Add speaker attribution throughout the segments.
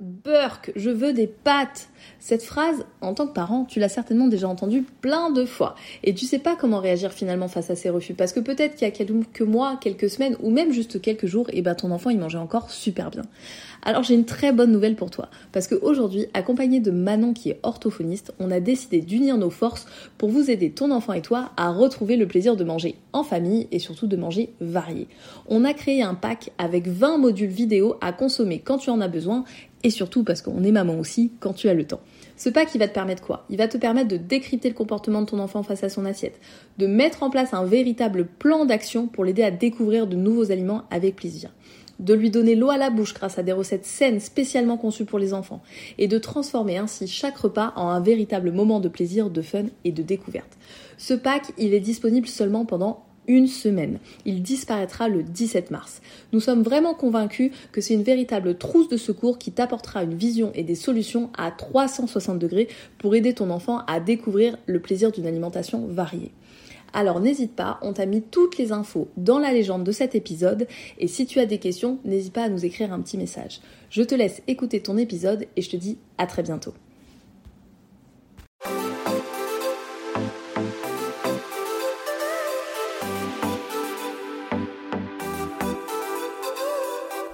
Speaker 1: Burk, je veux des pâtes. Cette phrase, en tant que parent, tu l'as certainement déjà entendue plein de fois. Et tu sais pas comment réagir finalement face à ces refus. Parce que peut-être qu'il y a quelques mois, quelques semaines, ou même juste quelques jours, et eh ben ton enfant il mangeait encore super bien. Alors j'ai une très bonne nouvelle pour toi. Parce qu'aujourd'hui, accompagné de Manon qui est orthophoniste, on a décidé d'unir nos forces pour vous aider, ton enfant et toi, à retrouver le plaisir de manger en famille et surtout de manger varié. On a créé un pack avec 20 modules vidéo à consommer quand tu en as besoin et surtout parce qu'on est maman aussi quand tu as le temps. Ce pack, il va te permettre quoi? Il va te permettre de décrypter le comportement de ton enfant face à son assiette, de mettre en place un véritable plan d'action pour l'aider à découvrir de nouveaux aliments avec plaisir de lui donner l'eau à la bouche grâce à des recettes saines spécialement conçues pour les enfants, et de transformer ainsi chaque repas en un véritable moment de plaisir, de fun et de découverte. Ce pack, il est disponible seulement pendant une semaine. Il disparaîtra le 17 mars. Nous sommes vraiment convaincus que c'est une véritable trousse de secours qui t'apportera une vision et des solutions à 360 degrés pour aider ton enfant à découvrir le plaisir d'une alimentation variée. Alors n'hésite pas, on t'a mis toutes les infos dans la légende de cet épisode et si tu as des questions, n'hésite pas à nous écrire un petit message. Je te laisse écouter ton épisode et je te dis à très bientôt.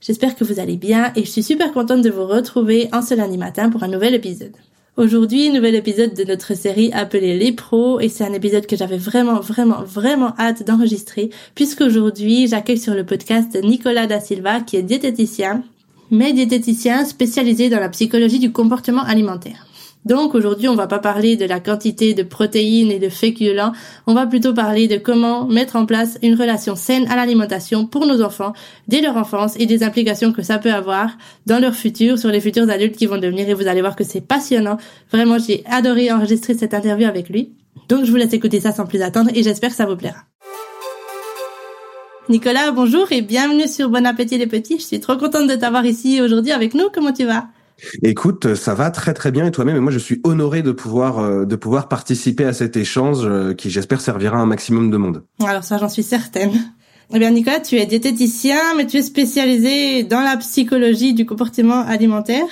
Speaker 2: J'espère que vous allez bien et je suis super contente de vous retrouver en ce lundi matin pour un nouvel épisode. Aujourd'hui, nouvel épisode de notre série appelée Les Pros et c'est un épisode que j'avais vraiment, vraiment, vraiment hâte d'enregistrer puisqu'aujourd'hui j'accueille sur le podcast Nicolas Da Silva qui est diététicien, mais diététicien spécialisé dans la psychologie du comportement alimentaire. Donc aujourd'hui, on va pas parler de la quantité de protéines et de féculents, on va plutôt parler de comment mettre en place une relation saine à l'alimentation pour nos enfants dès leur enfance et des implications que ça peut avoir dans leur futur, sur les futurs adultes qui vont devenir et vous allez voir que c'est passionnant. Vraiment, j'ai adoré enregistrer cette interview avec lui. Donc je vous laisse écouter ça sans plus attendre et j'espère que ça vous plaira. Nicolas, bonjour et bienvenue sur Bon Appétit les petits. Je suis trop contente de t'avoir ici aujourd'hui avec nous. Comment tu vas?
Speaker 3: Écoute, ça va très très bien et toi-même et moi je suis honoré de pouvoir euh, de pouvoir participer à cet échange euh, qui j'espère servira à un maximum de monde.
Speaker 2: Alors ça j'en suis certaine. Eh bien Nicolas, tu es diététicien mais tu es spécialisé dans la psychologie du comportement alimentaire.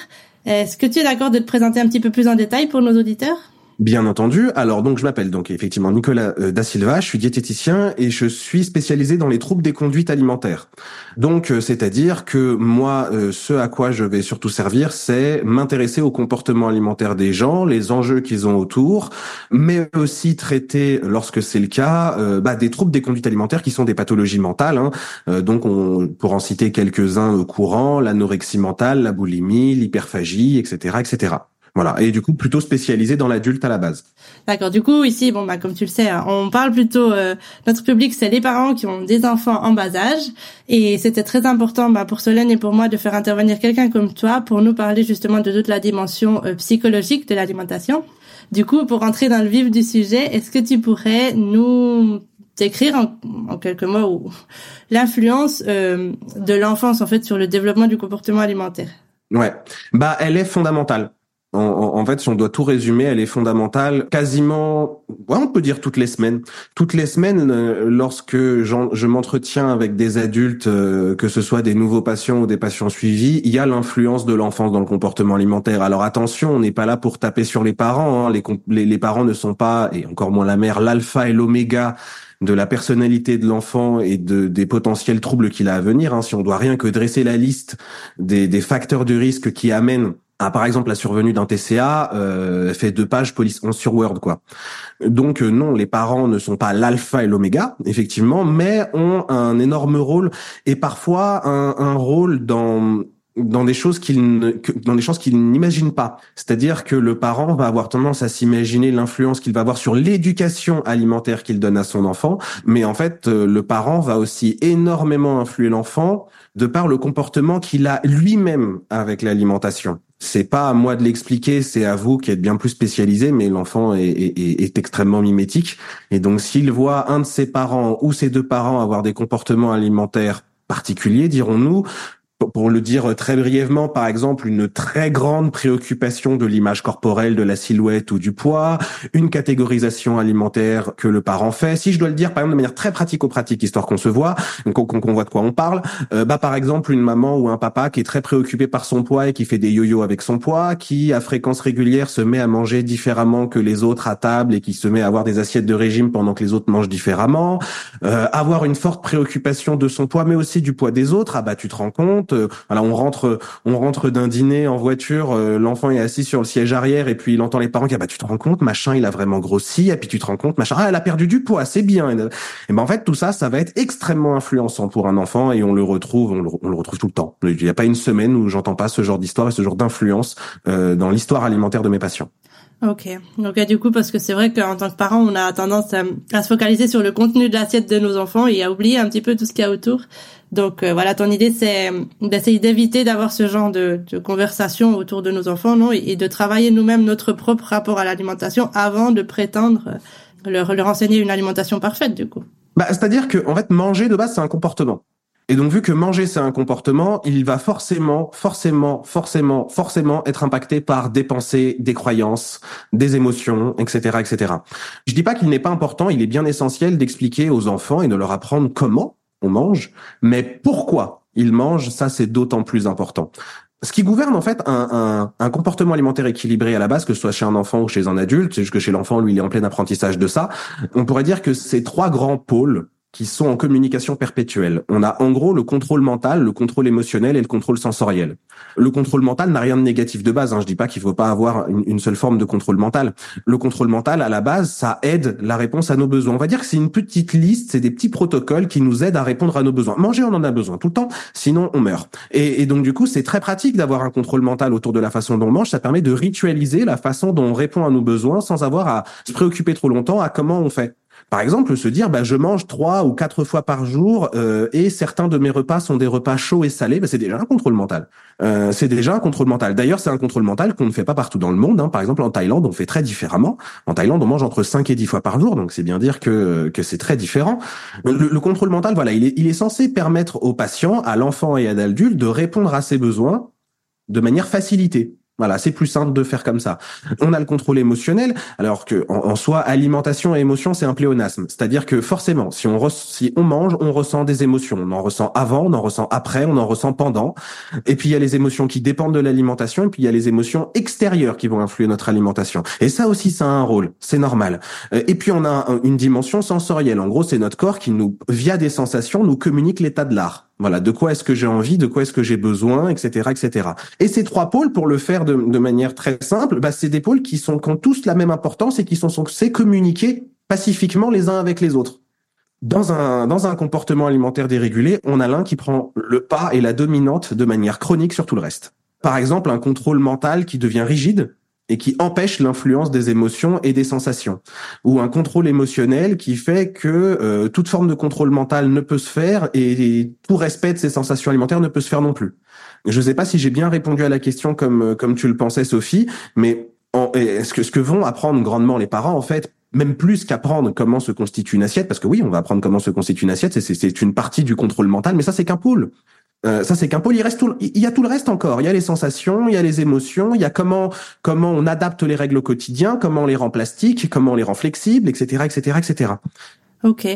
Speaker 2: Est-ce que tu es d'accord de te présenter un petit peu plus en détail pour nos auditeurs?
Speaker 3: Bien entendu. Alors donc je m'appelle donc effectivement Nicolas euh, Da Silva, je suis diététicien et je suis spécialisé dans les troubles des conduites alimentaires. Donc euh, c'est-à-dire que moi euh, ce à quoi je vais surtout servir, c'est m'intéresser au comportement alimentaire des gens, les enjeux qu'ils ont autour, mais aussi traiter lorsque c'est le cas bah, des troubles des conduites alimentaires qui sont des pathologies mentales. Hein. donc on pour en citer quelques-uns courants, l'anorexie mentale, la boulimie, l'hyperphagie, etc., etc. Voilà, et du coup plutôt spécialisé dans l'adulte à la base.
Speaker 2: D'accord. Du coup ici, bon bah comme tu le sais, hein, on parle plutôt euh, notre public, c'est les parents qui ont des enfants en bas âge, et c'était très important bah, pour Solène et pour moi de faire intervenir quelqu'un comme toi pour nous parler justement de toute la dimension euh, psychologique de l'alimentation. Du coup, pour entrer dans le vif du sujet, est-ce que tu pourrais nous décrire en, quelques mots l'influence euh, de l'enfance en fait sur le développement du comportement alimentaire?
Speaker 3: Ouais, bah elle est fondamentale. En, en, fait, si on doit tout résumer, elle est fondamentale quasiment, ouais, on peut dire toutes les semaines. Toutes les semaines, euh, lorsque je m'entretiens avec des adultes, euh, que ce soit des nouveaux patients ou des patients suivis, il y a l'influence de l'enfance dans le comportement alimentaire. Alors attention, on n'est pas là pour taper sur les parents. Hein. Les, les, les parents ne sont pas, et encore moins la mère, l'alpha et l'oméga de la personnalité de l'enfant et de, des potentiels troubles qu'il a à venir. Hein. Si on doit rien que dresser la liste des, des facteurs de risque qui amènent ah, par exemple la survenue d'un TCA euh, fait deux pages police sur Word quoi. Donc euh, non, les parents ne sont pas l'alpha et l'oméga effectivement, mais ont un énorme rôle et parfois un, un rôle dans dans des choses qu'il dans des choses qu'il n'imagine pas. C'est-à-dire que le parent va avoir tendance à s'imaginer l'influence qu'il va avoir sur l'éducation alimentaire qu'il donne à son enfant, mais en fait euh, le parent va aussi énormément influer l'enfant de par le comportement qu'il a lui-même avec l'alimentation c'est pas à moi de l'expliquer, c'est à vous qui êtes bien plus spécialisé, mais l'enfant est, est, est, extrêmement mimétique. Et donc, s'il voit un de ses parents ou ses deux parents avoir des comportements alimentaires particuliers, dirons-nous, pour le dire très brièvement, par exemple, une très grande préoccupation de l'image corporelle, de la silhouette ou du poids, une catégorisation alimentaire que le parent fait. Si je dois le dire, par exemple, de manière très pratico-pratique, histoire qu'on se voit, qu'on voit de quoi on parle, euh, bah par exemple, une maman ou un papa qui est très préoccupé par son poids et qui fait des yo-yo avec son poids, qui à fréquence régulière se met à manger différemment que les autres à table et qui se met à avoir des assiettes de régime pendant que les autres mangent différemment, euh, avoir une forte préoccupation de son poids, mais aussi du poids des autres, ah bah tu te rends compte euh, on rentre, on rentre d'un dîner en voiture, euh, l'enfant est assis sur le siège arrière et puis il entend les parents qui ah bah tu te rends compte, machin, il a vraiment grossi et puis tu te rends compte, machin, ah elle a perdu du poids, c'est bien. Et, ben en fait tout ça, ça va être extrêmement influençant pour un enfant et on le retrouve, on le, retrouve tout le temps. Il n'y a pas une semaine où j'entends pas ce genre d'histoire et ce genre d'influence euh, dans l'histoire alimentaire de mes patients.
Speaker 2: Ok. Donc du coup, parce que c'est vrai qu'en tant que parent, on a tendance à, se focaliser sur le contenu de l'assiette de nos enfants et à oublier un petit peu tout ce qu'il y a autour. Donc euh, voilà, ton idée, c'est d'essayer d'éviter d'avoir ce genre de, de, conversation autour de nos enfants, non, et, de travailler nous-mêmes notre propre rapport à l'alimentation avant de prétendre euh, leur, leur enseigner une alimentation parfaite, du coup.
Speaker 3: Bah, c'est-à-dire que en fait, manger de base, c'est un comportement. Et donc, vu que manger, c'est un comportement, il va forcément, forcément, forcément, forcément être impacté par des pensées, des croyances, des émotions, etc., etc. Je dis pas qu'il n'est pas important, il est bien essentiel d'expliquer aux enfants et de leur apprendre comment on mange, mais pourquoi ils mangent, ça c'est d'autant plus important. Ce qui gouverne en fait un, un, un, comportement alimentaire équilibré à la base, que ce soit chez un enfant ou chez un adulte, c'est juste que chez l'enfant, lui, il est en plein apprentissage de ça. On pourrait dire que ces trois grands pôles qui sont en communication perpétuelle. On a en gros le contrôle mental, le contrôle émotionnel et le contrôle sensoriel. Le contrôle mental n'a rien de négatif de base. Hein. Je dis pas qu'il faut pas avoir une, seule forme de contrôle mental. Le contrôle mental, à la base, ça aide la réponse à nos besoins. On va dire que c'est une petite liste, c'est des petits protocoles qui nous aident à répondre à nos besoins. Manger, on en a besoin tout le temps, sinon on meurt. Et, et donc du coup, c'est très pratique d'avoir un contrôle mental autour de la façon dont on mange. Ça permet de ritualiser la façon dont on répond à nos besoins sans avoir à se préoccuper trop longtemps à comment on fait. Par exemple, se dire, bah, je mange trois ou quatre fois par jour euh, et certains de mes repas sont des repas chauds et salés, bah, c'est déjà un contrôle mental. Euh, c'est déjà un contrôle mental. D'ailleurs, c'est un contrôle mental qu'on ne fait pas partout dans le monde. Hein. Par exemple, en Thaïlande, on fait très différemment. En Thaïlande, on mange entre 5 et 10 fois par jour, donc c'est bien dire que, que c'est très différent. Le, contrôle mental, voilà, il est, censé permettre aux patients, à l'enfant et à l'adulte, de répondre à ses besoins de manière facilitée. Voilà, c'est plus simple de faire comme ça. On a le contrôle émotionnel, alors que en, soi, alimentation et émotion, c'est un pléonasme. C'est-à-dire que forcément, si on, si on mange, on ressent des émotions. On en ressent avant, on en ressent après, on en ressent pendant. Et puis il y a les émotions qui dépendent de l'alimentation, et puis il y a les émotions extérieures qui vont influer notre alimentation. Et ça aussi, ça a un rôle, c'est normal. Euh, et puis on a une dimension sensorielle. En gros, c'est notre corps qui nous, via des sensations, nous communique l'état de l'art. Voilà, de quoi est-ce que j'ai envie, de quoi est-ce que j'ai besoin, etc., etc. Et ces trois pôles, pour le faire de, manière très simple, bah, c'est des pôles qui sont qui ont tous la même importance et qui sont censés communiquer pacifiquement les uns avec les autres. Dans un, dans un comportement alimentaire dérégulé, on a l'un qui prend le pas et la dominante de manière chronique sur tout le reste. Par exemple, un contrôle mental qui devient rigide, et qui empêche l'influence des émotions et des sensations, ou un contrôle émotionnel qui fait que euh, toute forme de contrôle mental ne peut se faire et, tout respect de ces sensations alimentaires ne peut se faire non plus. Je ne sais pas si j'ai bien répondu à la question comme comme tu le pensais, Sophie, mais est-ce que ce que vont apprendre grandement les parents en fait même plus qu'apprendre comment se constitue une assiette, parce que oui, on va apprendre comment se constitue une assiette, c'est une partie du contrôle mental, mais ça c'est qu'un pôle. Euh, ça c'est qu'un pôle. Il reste tout, il y a tout le reste encore. Il y a les sensations, il y a les émotions, il y a comment comment on adapte les règles au quotidien, comment on les rend plastiques, comment on les rend flexibles, etc., etc., etc.
Speaker 2: Ok.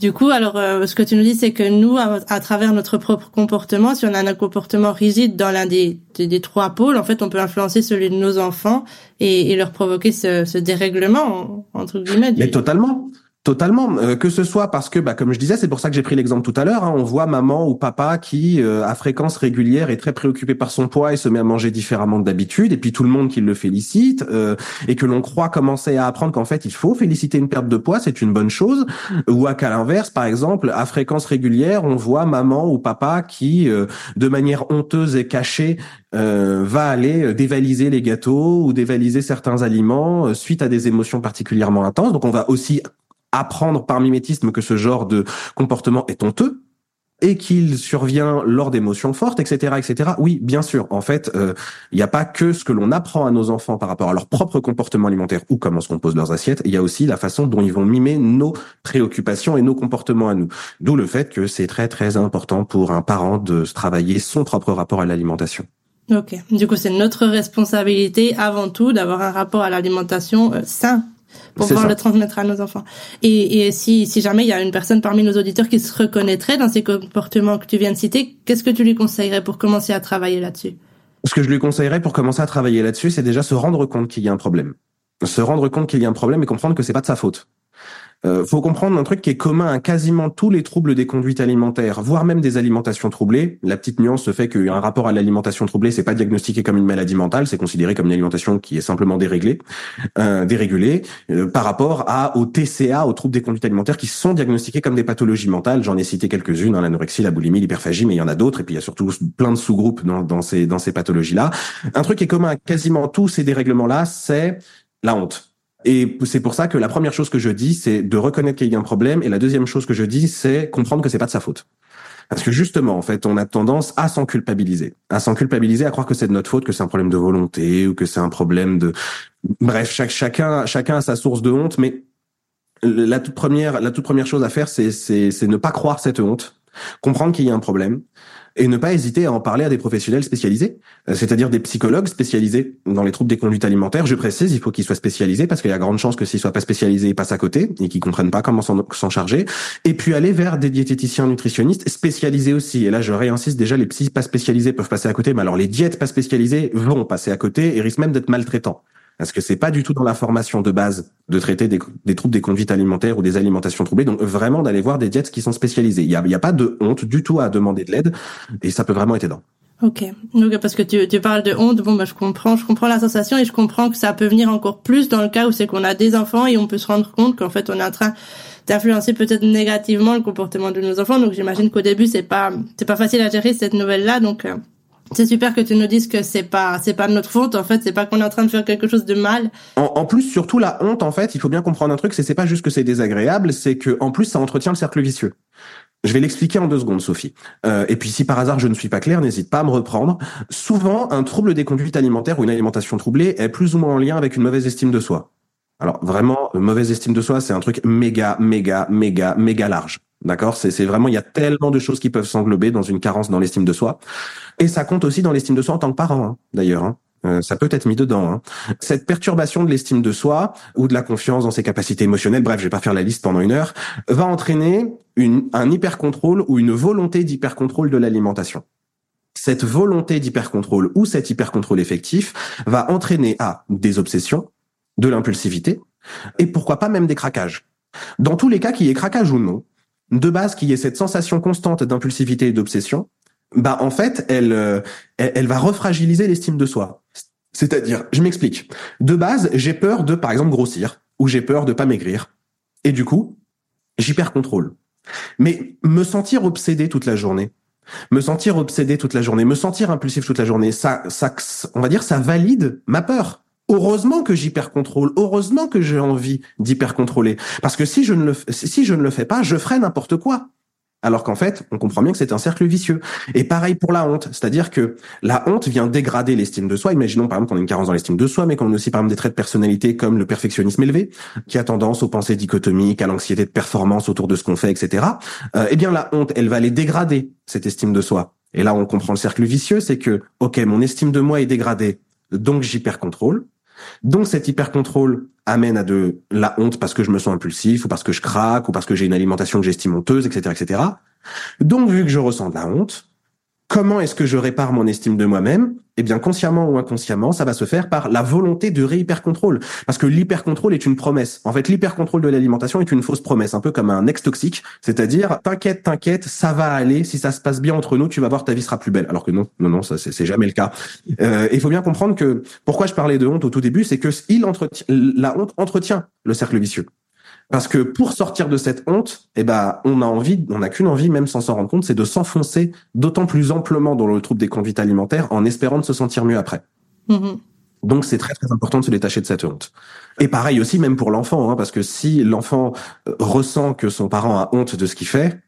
Speaker 2: Du coup, alors euh, ce que tu nous dis, c'est que nous, à, travers notre propre comportement, si on a un comportement rigide dans l'un des, des, trois pôles, en fait, on peut influencer celui de nos enfants et, et leur provoquer ce, ce dérèglement entre guillemets.
Speaker 3: Mais totalement. Totalement, euh, que ce soit parce que, bah, comme je disais, c'est pour ça que j'ai pris l'exemple tout à l'heure. Hein, on voit maman ou papa qui, euh, à fréquence régulière, est très préoccupé par son poids et se met à manger différemment d'habitude, et puis tout le monde qui le félicite, euh, et que l'on croit commencer à apprendre qu'en fait il faut féliciter une perte de poids, c'est une bonne chose, ou à qu'à l'inverse, par exemple, à fréquence régulière, on voit maman ou papa qui, de manière honteuse et cachée, va aller dévaliser les gâteaux ou dévaliser certains aliments suite à des émotions particulièrement intenses. Donc on va aussi apprendre par mimétisme que ce genre de comportement est honteux et qu'il survient lors d'émotions fortes, etc., etc. Oui, bien sûr. En fait, il euh, n'y a pas que ce que l'on apprend à nos enfants par rapport à leur propre comportement alimentaire ou comment se composent leurs assiettes. Il y a aussi la façon dont ils vont mimer nos préoccupations et nos comportements à nous. D'où le fait que c'est très très important pour un parent de travailler son propre rapport à l'alimentation.
Speaker 2: Ok. Du coup, c'est notre responsabilité avant tout d'avoir un rapport à l'alimentation euh, sain pour pouvoir le transmettre à nos enfants. Et, et si, si jamais il y a une personne parmi nos auditeurs qui se reconnaîtrait dans ces comportements que tu viens de citer, qu'est-ce que tu lui conseillerais pour commencer à travailler là-dessus?
Speaker 3: Ce que je lui conseillerais pour commencer à travailler là-dessus, c'est déjà se rendre compte qu'il y a un problème. Se rendre compte qu'il y a un problème et comprendre que c'est pas de sa faute. Euh, faut comprendre un truc qui est commun à quasiment tous les troubles des conduites alimentaires, voire même des alimentations troublées. La petite nuance se fait qu'un rapport à l'alimentation troublée, c'est pas diagnostiqué comme une maladie mentale, c'est considéré comme une alimentation qui est simplement déréglée, euh, dérégulée, euh, par rapport à au TCA, aux troubles des conduites alimentaires qui sont diagnostiqués comme des pathologies mentales. J'en ai cité quelques-unes, hein, l'anorexie, la boulimie, l'hyperphagie, mais il y en a d'autres, et puis il y a surtout plein de sous-groupes dans, dans ces dans ces pathologies-là. Un truc qui est commun à quasiment tous ces dérèglements-là, c'est la honte et c'est pour ça que la première chose que je dis, c'est de reconnaître qu'il y a un problème. Et la deuxième chose que je dis, c'est comprendre que c'est pas de sa faute. Parce que justement, en fait, on a tendance à s'en culpabiliser, à s'en culpabiliser, à croire que c'est de notre faute, que c'est un problème de volonté ou que c'est un problème de. Bref, chacun, chacun a sa source de honte, mais la toute première, la toute première chose à faire, c'est, c'est, c'est ne pas croire cette honte, comprendre qu'il y a un problème, et ne pas hésiter à en parler à des professionnels spécialisés, euh, c'est-à-dire des psychologues spécialisés dans les troubles des conduites alimentaires. Je précise, il faut qu'ils soient spécialisés parce qu'il y a grande chance que s'ils soient pas spécialisés, ils passent à côté et qu'ils comprennent pas comment s'en charger. Et puis aller vers des diététiciens nutritionnistes spécialisés aussi. Et là, je réinsiste déjà, les psys pas spécialisés peuvent passer à côté, mais alors les diètes pas spécialisées vont passer à côté et risquent même d'être maltraitants parce que c'est pas du tout dans la formation de base de traiter des, troubles des conduites alimentaires ou des alimentations troublées. Donc vraiment d'aller voir des diètes qui sont spécialisées. Il y a, y a pas de honte du tout à demander de l'aide et ça peut vraiment être aidant.
Speaker 2: Ok, donc parce que tu, tu parles de honte, bon bah je comprends, je comprends la sensation et je comprends que ça peut venir encore plus dans le cas où c'est qu'on a des enfants et on peut se rendre compte qu'en fait on est en train d'influencer peut-être négativement le comportement de nos enfants. Donc j'imagine qu'au début c'est pas c'est pas facile à gérer cette nouvelle là, donc euh, c'est super que tu nous dises que c'est pas c'est pas de notre faute en fait, c'est pas qu'on est en train de faire quelque chose de mal.
Speaker 3: En, plus surtout la honte en fait, il faut bien comprendre un truc, c'est c'est pas juste que c'est désagréable, c'est que en plus ça entretient le cercle vicieux. Je vais l'expliquer en deux secondes, Sophie. Euh, et puis, si par hasard je ne suis pas clair, n'hésite pas à me reprendre. Souvent, un trouble des conduites alimentaires ou une alimentation troublée est plus ou moins en lien avec une mauvaise estime de soi. Alors, vraiment, mauvaise estime de soi, c'est un truc méga, méga, méga, méga large. D'accord? C'est vraiment, il y a tellement de choses qui peuvent s'englober dans une carence dans l'estime de soi. Et ça compte aussi dans l'estime de soi en tant que parent, hein, d'ailleurs. Hein. Euh, ça peut être mis dedans. Hein. Cette perturbation de l'estime de soi ou de la confiance dans ses capacités émotionnelles, bref, je vais pas faire la liste pendant une heure, va entraîner une, un hyper-contrôle ou une volonté d'hyper-contrôle de l'alimentation. Cette volonté d'hyper-contrôle ou cet hyper-contrôle effectif va entraîner à des obsessions, de l'impulsivité et pourquoi pas même des craquages. Dans tous les cas, qu'il y ait craquage ou non, de base qu'il y ait cette sensation constante d'impulsivité et d'obsession, bah en fait, elle, euh, elle, va refragiliser l'estime de soi. C'est-à-dire, je m'explique. De base, j'ai peur de, par exemple, grossir, ou j'ai peur de pas maigrir, et du coup, j'hyper contrôle. Mais me sentir obsédé toute la journée, me sentir obsédé toute la journée, me sentir impulsif toute la journée, ça, ça, on va dire, ça valide ma peur. Heureusement que j'hyper-contrôle, heureusement que j'ai envie d'hyper-contrôler. Parce que si je ne le, si je ne le fais pas, je ferai n'importe quoi. Alors qu'en fait, on comprend bien que c'est un cercle vicieux. Et pareil pour la honte, c'est-à-dire que la honte vient dégrader l'estime de soi. Imaginons par exemple qu'on a une carence dans l'estime de soi, mais qu'on a aussi par exemple des traits de personnalité comme le perfectionnisme élevé, qui a tendance aux pensées dichotomiques, à l'anxiété de performance autour de ce qu'on fait, etc. Euh, eh bien la honte, elle va aller dégrader cette estime de soi. Et là, on comprend le cercle vicieux, c'est que, ok, mon estime de moi est dégradée, donc j'hyper contrôle. Donc cet hyper contrôle amène à de la honte parce que je me sens impulsif ou parce que je craque ou parce que j'ai une alimentation que j'estime honteuse, etc., etc. Donc vu que je ressens de la honte, Comment est-ce que je répare mon estime de moi-même? Eh bien, consciemment ou inconsciemment, ça va se faire par la volonté de réhyper-contrôle. Parce que l'hyper-contrôle est une promesse. En fait, l'hyper-contrôle de l'alimentation est une fausse promesse, un peu comme un ex toxique. C'est-à-dire, t'inquiète, t'inquiète, ça va aller. Si ça se passe bien entre nous, tu vas voir, ta vie sera plus belle. Alors que non, non, non, ça c'est jamais le cas. Euh, il faut bien comprendre que pourquoi je parlais de honte au tout début, c'est que la honte entretient le cercle vicieux. Parce que pour sortir de cette honte, eh ben, on a envie, on n'a qu'une envie, même sans s'en rendre compte, c'est de s'enfoncer d'autant plus amplement dans le trouble des conduites alimentaires en espérant de se sentir mieux après. Mm-hmm. Donc c'est très très important de se détacher de cette honte. Et pareil aussi même pour l'enfant, hein, parce que si l'enfant euh, ressent que son parent a honte de ce qu'il fait,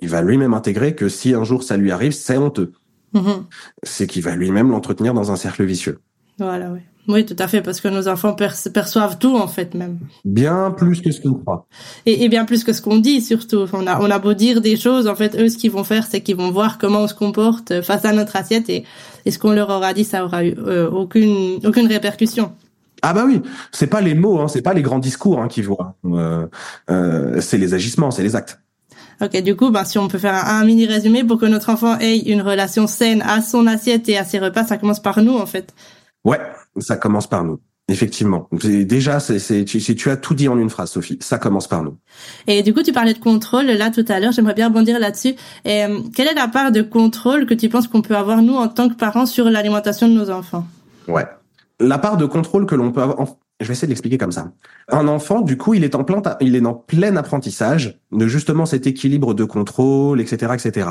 Speaker 3: il va lui-même intégrer que si un jour ça lui arrive, c'est honteux. Mm-hmm. C'est qu'il va lui-même l'entretenir dans un cercle vicieux.
Speaker 2: Voilà, oui. Oui, tout à fait, parce que nos enfants perçoivent tout en fait même.
Speaker 3: Bien plus que ce qu'on croit.
Speaker 2: Et, et, bien plus que ce qu'on dit surtout. On a, on a beau dire des choses, en fait, eux, ce qu'ils vont faire, c'est qu'ils vont voir comment on se comporte face à notre assiette et, et ce qu'on leur aura dit, ça aura eu euh, aucune, aucune répercussion.
Speaker 3: Ah bah oui, c'est pas les mots, hein, c'est pas les grands discours hein, qu'ils voient. Euh, euh, c'est les agissements, c'est les actes.
Speaker 2: Ok, du coup, bah, si on peut faire un, un, mini résumé pour que notre enfant ait une relation saine à son assiette et à ses repas, ça commence par nous en fait.
Speaker 3: Ouais, ça commence par nous. Effectivement. Déjà, c'est, tu, tu as tout dit en une phrase, Sophie. Ça commence par nous.
Speaker 2: Et du coup, tu parlais de contrôle là tout à l'heure. J'aimerais bien rebondir là-dessus. Et, euh, quelle est la part de contrôle que tu penses qu'on peut avoir nous en tant que parents sur l'alimentation de nos enfants?
Speaker 3: Ouais. La part de contrôle que l'on peut avoir. Je vais essayer de l'expliquer comme ça. Un enfant, du coup, il est en plein, il est en plein apprentissage de justement cet équilibre de contrôle, etc., etc.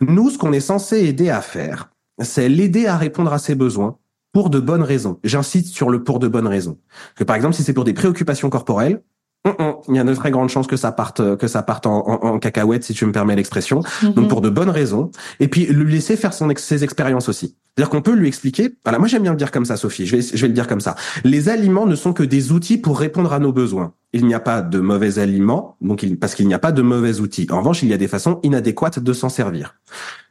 Speaker 3: Nous, ce qu'on est censé aider à faire, c'est l'aider à répondre à ses besoins pour de bonnes raisons. J'insiste sur le pour de bonnes raisons. Que par exemple, si c'est pour des préoccupations corporelles, hum, hum, il y a de très grandes chances que ça parte que ça parte en, en, cacahuète si tu me permets l'expression. Donc mhm. pour de bonnes raisons et puis lui laisser faire son ses expériences aussi. C'est-à-dire qu'on peut lui expliquer. Voilà, moi j'aime bien le dire comme ça, Sophie. Je vais je vais le dire comme ça. Les aliments ne sont que des outils pour répondre à nos besoins. Il n'y a pas de mauvais aliments, donc il, parce qu'il n'y a pas de mauvais outils. En revanche, il y a des façons inadéquates de s'en servir.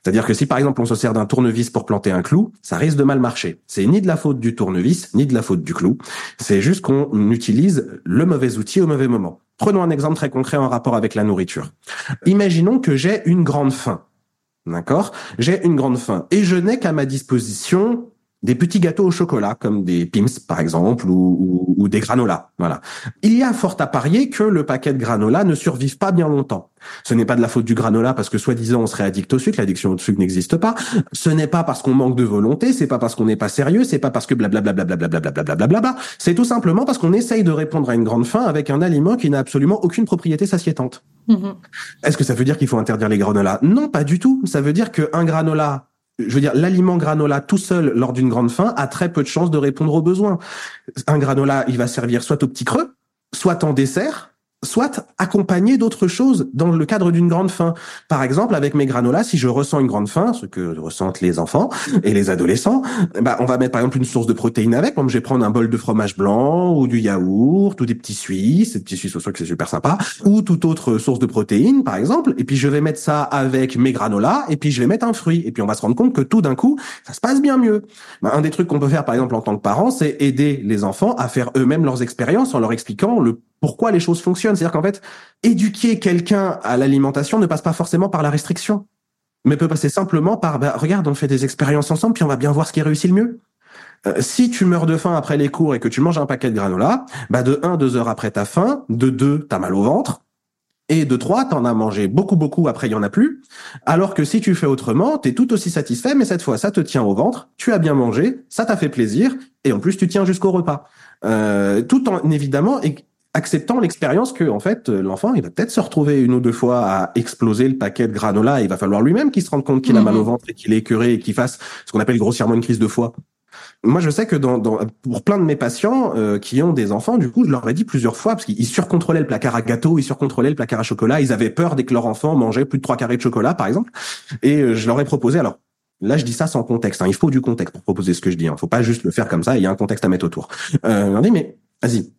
Speaker 3: C'est-à-dire que si par exemple on se sert d'un tournevis pour planter un clou, ça risque de mal marcher. C'est ni de la faute du tournevis, ni de la faute du clou. C'est juste qu'on utilise le mauvais outil au mauvais moment. Prenons un exemple très concret en rapport avec la nourriture. Imaginons que j'ai une grande faim. D'accord? J'ai une grande faim et je n'ai qu'à ma disposition des petits gâteaux au chocolat, comme des Pims par exemple, ou, ou, des granolas. Voilà. Il y a fort à parier que le paquet de granola ne survive pas bien longtemps. Ce n'est pas de la faute du granola parce que soi-disant on serait addict au sucre, l'addiction au sucre n'existe pas. Ce n'est pas parce qu'on manque de volonté, c'est pas parce qu'on n'est pas sérieux, c'est pas parce que blablabla blablabla C'est tout simplement parce qu'on essaye de répondre à une grande faim avec un aliment qui n'a absolument aucune propriété satiétante. Est-ce que ça veut dire qu'il faut interdire les granolas Non, pas du tout. Ça veut dire qu'un granola je veux dire, l'aliment granola tout seul lors d'une grande faim a très peu de chances de répondre aux besoins. Un granola, il va servir soit au petit creux, soit en dessert, soit accompagné d'autres choses dans le cadre d'une grande faim. Par exemple, avec mes granolas, si je ressens une grande faim, ce que ressentent les enfants et les adolescents, bah, on va mettre par exemple une source de protéines avec. Comme je vais prendre un bol de fromage blanc ou du yaourt ou des petits suisses, des petits suisses au que c'est super sympa, ou toute autre source de protéines, par exemple. Et puis je vais mettre ça avec mes granolas et puis je vais mettre un fruit. Et puis on va se rendre compte que tout d'un coup, ça se passe bien mieux. Bah, un des trucs qu'on peut faire, par exemple, en tant que parent, c'est aider les enfants à faire eux-mêmes leurs expériences en leur expliquant le pourquoi les choses fonctionnent. C'est-à-dire qu'en fait, éduquer quelqu'un à l'alimentation ne passe pas forcément par la restriction, mais peut passer simplement par, bah, regarde, on fait des expériences ensemble, puis on va bien voir ce qui réussit le mieux. Euh, si tu meurs de faim après les cours et que tu manges un paquet de granola, bah de 1, 2 heures après ta faim, de 2, t'as mal au ventre, et de 3, t'en as mangé beaucoup, beaucoup, après il y en a plus. Alors que si tu fais autrement, t'es tout aussi satisfait, mais cette fois, ça te tient au ventre, tu as bien mangé, ça t'a fait plaisir, et en plus, tu tiens jusqu'au repas. Euh, tout en évidemment acceptant l'expérience que en fait l'enfant il va peut-être se retrouver une ou deux fois à exploser le paquet de granola et il va falloir lui-même qu'il se rende compte qu'il a mal au mhm. ventre et qu'il est écœuré et qu'il fasse ce qu'on appelle grossièrement une crise de foie. Moi, je sais que dans, dans pour plein de mes patients euh, qui ont des enfants, du coup, je leur ai dit plusieurs fois parce qu'ils surcontrôlaient le placard à gâteau, ils surcontrôlaient le placard à chocolat, ils avaient peur dès que leur enfant mangeait plus de trois carrés de chocolat, par exemple, et euh, je leur ai proposé alors. Là, je dis ça sans contexte. Hein, il faut du contexte pour proposer ce que je dis. Hein. Faut pas juste le faire comme ça. Il y a un contexte à mettre autour. Euh, dit, mais vas-y,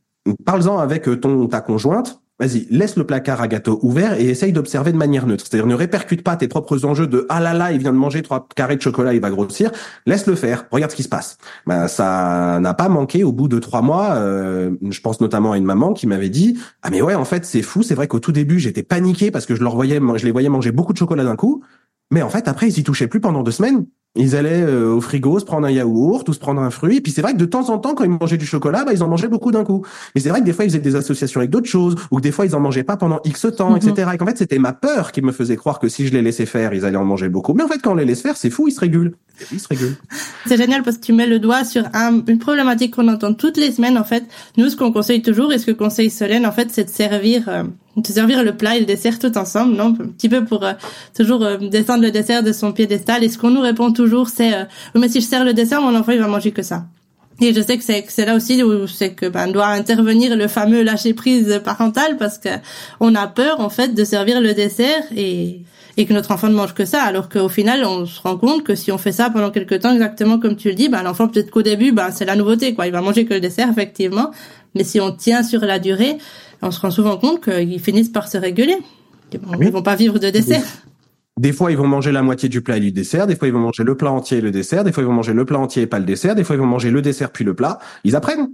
Speaker 3: parle-en avec euh, ton ta conjointe. Vas-y, laisse le placard à gâteau ouvert et essaye d'observer de manière neutre. C'est-à-dire ne répercute pas tes propres enjeux de ah là là, il vient de manger trois carrés de chocolat, il va grossir. Laisse le faire. Regarde ce qui se passe. Ben, ça n'a pas manqué au bout de trois mois. Euh, je pense notamment à une maman qui m'avait dit ah mais ouais en fait c'est fou. C'est vrai qu'au tout début j'étais paniqué parce que je leur voyais, je les voyais manger beaucoup de chocolat d'un coup. Mais en fait, après, ils y touchaient plus pendant deux semaines. Ils allaient euh, au frigo se prendre un yaourt ou se prendre un fruit. Et puis c'est vrai que de temps en temps, quand ils mangeaient du chocolat, bah, ils en mangeaient beaucoup d'un coup. Mais c'est vrai que des fois, ils faisaient des associations avec d'autres choses, ou que des fois, ils en mangeaient pas pendant X temps, etc. Et qu'en fait, c'était ma peur qui me faisait croire que si je les laissais faire, ils allaient en manger beaucoup. Mais en fait, quand on les laisse faire, c'est fou, ils se régulent. Ils se régulent.
Speaker 2: C'est génial parce que tu mets le doigt sur un- une problématique qu'on entend toutes les semaines en fait. Nous, ce qu'on conseille toujours et ce que conseille Solène en fait, c'est de servir, euh, de servir le plat et le dessert tout ensemble, non? Un petit peu pour euh, toujours euh, descendre le dessert de son piédestal. Et ce qu'on nous répond toujours, c'est euh, mais si je sers le dessert, mon enfant il va manger que ça. Et je sais que c'est c'est là aussi où c'est que ben doit intervenir le fameux lâcher prise parental parce que on a peur en fait de servir le dessert et et que notre enfant ne mange que ça alors qu'au final on se rend compte que si on fait ça pendant quelques temps exactement comme tu le dis ben l'enfant peut-être qu'au début ben c'est la nouveauté quoi il va manger que le dessert effectivement mais si on tient sur la durée on se rend souvent compte qu'ils finissent par se réguler ils vont,
Speaker 3: Oui.
Speaker 2: ils vont pas vivre de dessert
Speaker 3: Des fois, ils vont manger la moitié du plat et du dessert. Des fois, ils vont manger le plat entier et le dessert. Des fois, ils vont manger le plat entier et pas le dessert. Des fois, ils vont manger le dessert puis le plat. Ils apprennent.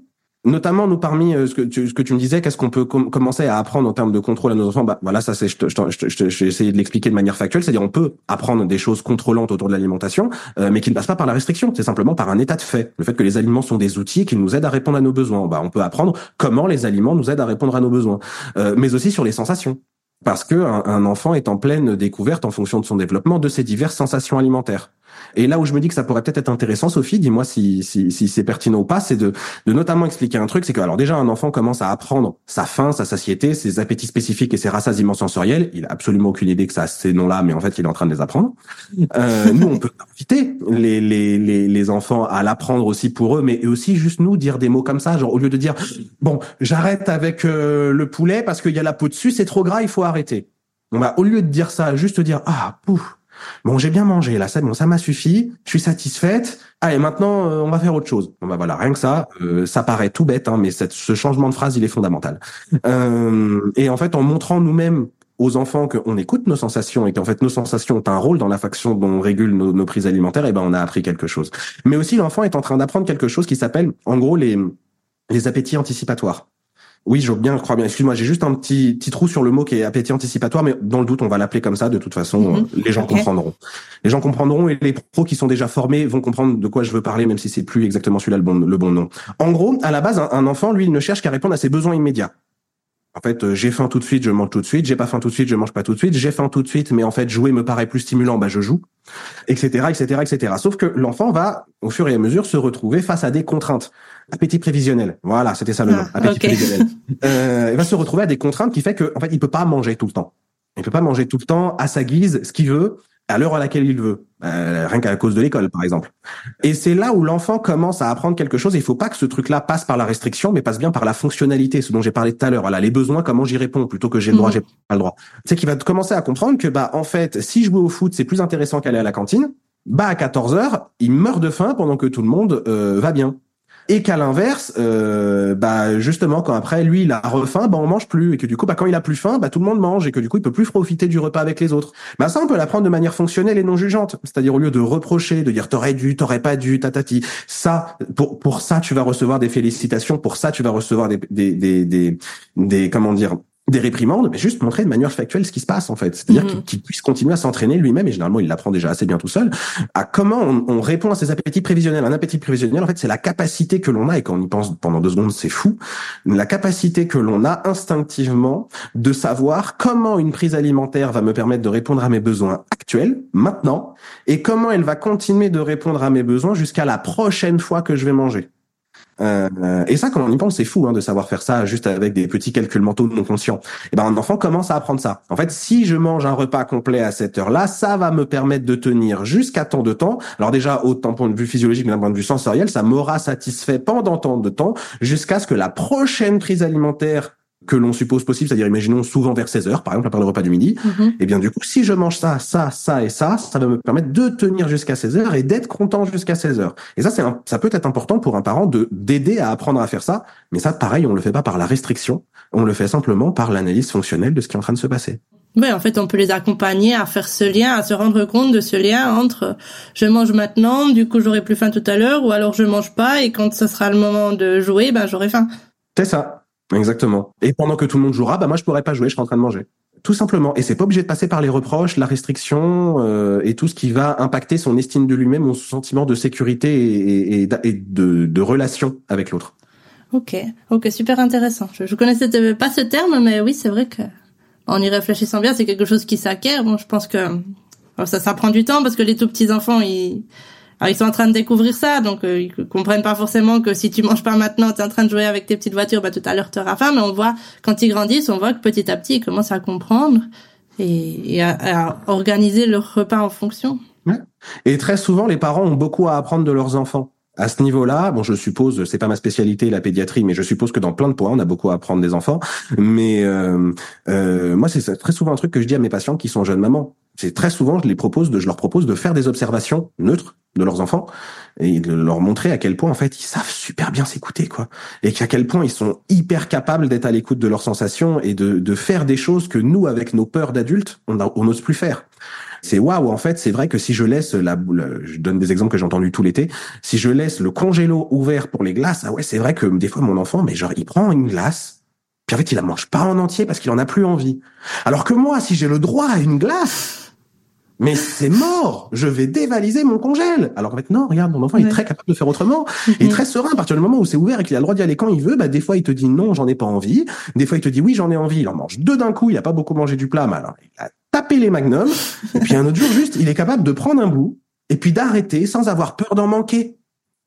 Speaker 3: Notamment, nous, parmi euh, ce que tu, ce que tu me disais, qu'est-ce qu'on peut com- commencer à apprendre en termes de contrôle à nos enfants? Bah voilà, ça c'est, je, je, je, vais essayer de l'expliquer de manière factuelle. C'est-à-dire, on peut apprendre des choses contrôlantes autour de l'alimentation, euh, mais qui ne passent pas par la restriction. C'est simplement par un état de fait. Le fait que les aliments sont des outils qui nous aident à répondre à nos besoins. Bah, on peut apprendre comment les aliments nous aident à répondre à nos besoins, Euh, mais aussi sur les sensations. Parce que un, un enfant est en pleine découverte en fonction de son développement de ses diverses sensations alimentaires. Et là où je me dis que ça pourrait peut-être être intéressant, Sophie, dis-moi si, si, si c'est pertinent ou pas, c'est de, de notamment expliquer un truc, c'est que alors déjà un enfant commence à apprendre sa faim, sa satiété, ses appétits spécifiques et ses rassasiements sensoriels. Il a absolument aucune idée que ça a ces noms-là, mais en fait il est en train de les apprendre. Euh, nous, on peut inviter les, les, les, les enfants à l'apprendre aussi pour eux, mais aussi juste nous dire des mots comme ça, genre au lieu de dire bon, j'arrête avec euh, le poulet parce qu'il y a la peau dessus, c'est trop gras, il faut arrêter. On va au lieu de dire ça, juste dire ah pouf. Bon, j'ai bien mangé là, ça, bon, ça m'a suffi. Je suis satisfaite. Allez, maintenant, euh, on va faire autre chose. Bon bah voilà, rien que ça, euh, ça paraît tout bête, hein, mais cette, ce changement de phrase, il est fondamental. Euh, et en fait, en montrant nous-mêmes aux enfants qu'on écoute nos sensations et qu'en fait nos sensations ont un rôle dans la façon dont on régule nos, nos prises alimentaires, et ben on a appris quelque chose. Mais aussi l'enfant est en train d'apprendre quelque chose qui s'appelle, en gros, les les appétits anticipatoires. Oui, je veux bien, je crois bien. Excuse-moi, j'ai juste un petit petit trou sur le mot qui est appétit anticipatoire, mais dans le doute, on va l'appeler comme ça. De toute façon,
Speaker 2: Mhm.
Speaker 3: euh, les gens comprendront. Les gens comprendront et les pros qui sont déjà formés vont comprendre de quoi je veux parler, même si c'est plus exactement celui-là le bon le bon nom. En gros, à la base, un, un enfant, lui, il ne cherche qu'à répondre à ses besoins immédiats. En fait, euh, j'ai faim tout de suite, je mange tout de suite. J'ai pas faim tout de suite, je mange pas tout de suite. J'ai faim tout de suite, mais en fait, jouer me paraît plus stimulant, bah je joue, etc., etc., etc. Sauf que l'enfant va, au fur et à mesure, se retrouver face à des contraintes. Appétit prévisionnel. Voilà, c'était ça le nom.
Speaker 2: Ah,
Speaker 3: Appétit prévisionnel. Euh, il va se retrouver à des contraintes qui fait que, en fait, il peut pas manger tout le temps. Il peut pas manger tout le temps à sa guise, ce qu'il veut, à l'heure à laquelle il veut. Euh, rien qu'à cause de l'école, par exemple. Et c'est là où l'enfant commence à apprendre quelque chose. Il faut pas que ce truc-là passe par la restriction, mais passe bien par la fonctionnalité, ce dont j'ai parlé tout à l'heure. Voilà, les besoins, comment j'y réponds, plutôt que j'ai le droit,
Speaker 2: Mhm.
Speaker 3: j'ai pas le droit. C'est qu'il va commencer à comprendre que, bah, en fait, si jouer au foot, c'est plus intéressant qu'aller à la cantine, bah, à 14 heures, il meurt de faim pendant que tout le monde euh, va bien. Et qu'à l'inverse, euh, bah justement quand après lui il a refaim, bah on mange plus et que du coup bah quand il a plus faim, bah tout le monde mange et que du coup il peut plus profiter du repas avec les autres. Bah ça on peut l'apprendre de manière fonctionnelle et non jugeante, c'est-à-dire au lieu de reprocher, de dire t'aurais dû, t'aurais pas dû, tatati. Ça pour pour ça tu vas recevoir des félicitations, pour ça tu vas recevoir des des des des, des comment dire des réprimandes, mais juste montrer de manière factuelle ce qui se passe en fait, c'est-à-dire
Speaker 2: Mhm.
Speaker 3: qu'il puisse continuer à s'entraîner lui-même et généralement il l'apprend déjà assez bien tout seul à comment on, on répond à ces appétits prévisionnels. Un appétit prévisionnel, en fait, c'est la capacité que l'on a, et quand on y pense pendant deux secondes, c'est fou, la capacité que l'on a instinctivement de savoir comment une prise alimentaire va me permettre de répondre à mes besoins actuels, maintenant, et comment elle va continuer de répondre à mes besoins jusqu'à la prochaine fois que je vais manger. Euh, et ça, quand on y pense, c'est fou hein, de savoir faire ça juste avec des petits calculs mentaux non conscients. Et ben, un enfant commence à apprendre ça. En fait, si je mange un repas complet à cette heure-là, ça va me permettre de tenir jusqu'à tant de temps. Alors déjà, autant point de vue physiologique, mais d'un point de vue sensoriel, ça m'aura satisfait pendant tant de temps, jusqu'à ce que la prochaine prise alimentaire que l'on suppose possible, c'est-à-dire imaginons souvent vers 16 heures, par exemple, après le repas du midi,
Speaker 2: Mhm.
Speaker 3: et bien du coup, si je mange ça, ça, ça et ça, ça va me permettre de tenir jusqu'à 16 heures et d'être content jusqu'à 16 heures. Et ça, c'est un- ça peut être important pour un parent de d'aider à apprendre à faire ça. Mais ça, pareil, on le fait pas par la restriction, on le fait simplement par l'analyse fonctionnelle de ce qui est en train de se passer.
Speaker 2: Ouais, en fait, on peut les accompagner à faire ce lien, à se rendre compte de ce lien entre euh, je mange maintenant, du coup j'aurai plus faim tout à l'heure, ou alors je mange pas et quand ce sera le moment de jouer, ben j'aurai faim.
Speaker 3: C'est ça, exactement. Et pendant que tout le monde jouera, bah moi je pourrais pas jouer, je serai en train de manger. tout simplement. Et c'est pas obligé de passer par les reproches, la restriction euh, et tout ce qui va impacter son estime de lui-même, son sentiment de sécurité et, et, et de, de relation avec l'autre.
Speaker 2: Ok, ok, super intéressant. Je, je connaissais pas ce terme, mais oui, c'est vrai que en y réfléchissant bien, c'est quelque chose qui s'acquiert. Bon, je pense que ça, ça prend du temps parce que les tout petits enfants, ils, ils sont en train de découvrir ça, donc euh, ils comprennent pas forcément que si tu manges pas maintenant, tu es en train de jouer avec tes petites voitures, bah tout à l'heure tu auras faim. Mais on voit quand ils grandissent, on voit que petit à petit ils commencent à comprendre et, à, organiser leur repas en fonction.
Speaker 3: Et très souvent, les parents ont beaucoup à apprendre de leurs enfants à ce niveau-là, bon, je suppose, c'est pas ma spécialité la pédiatrie, mais je suppose que dans plein de points, on a beaucoup à apprendre des enfants. Mais euh, euh, moi, c'est très souvent un truc que je dis à mes patients qui sont jeunes mamans. C'est très souvent, je les propose, de, je leur propose de faire des observations neutres de leurs enfants et de leur montrer à quel point en fait ils savent super bien s'écouter quoi. Et qu'à quel point ils sont hyper capables d'être à l'écoute de leurs sensations et de, de faire des choses que nous avec nos peurs d'adultes on n'ose plus faire. C'est waouh en fait c'est vrai que si je laisse la je donne des exemples que j'ai entendus tout l'été si je laisse le congélo ouvert pour les glaces ah ouais c'est vrai que des fois mon enfant mais genre il prend une glace puis en fait il la mange pas en entier parce qu'il en a plus envie. Alors que moi si j'ai le droit à une glace mais c'est mort, je vais dévaliser mon congèle. Alors en fait, non, regarde, mon enfant est très capable de faire autrement, et très serein à partir du moment où c'est ouvert et qu'il a le droit d'y aller quand il veut. Bah des fois il te dit non, j'en ai pas envie. Des fois il te dit oui, j'en ai envie. Il en mange deux d'un coup. Il a pas beaucoup mangé du plat, mais alors il a tapé les magnums. et puis un autre jour, juste, il est capable de prendre un bout et puis d'arrêter sans avoir peur d'en manquer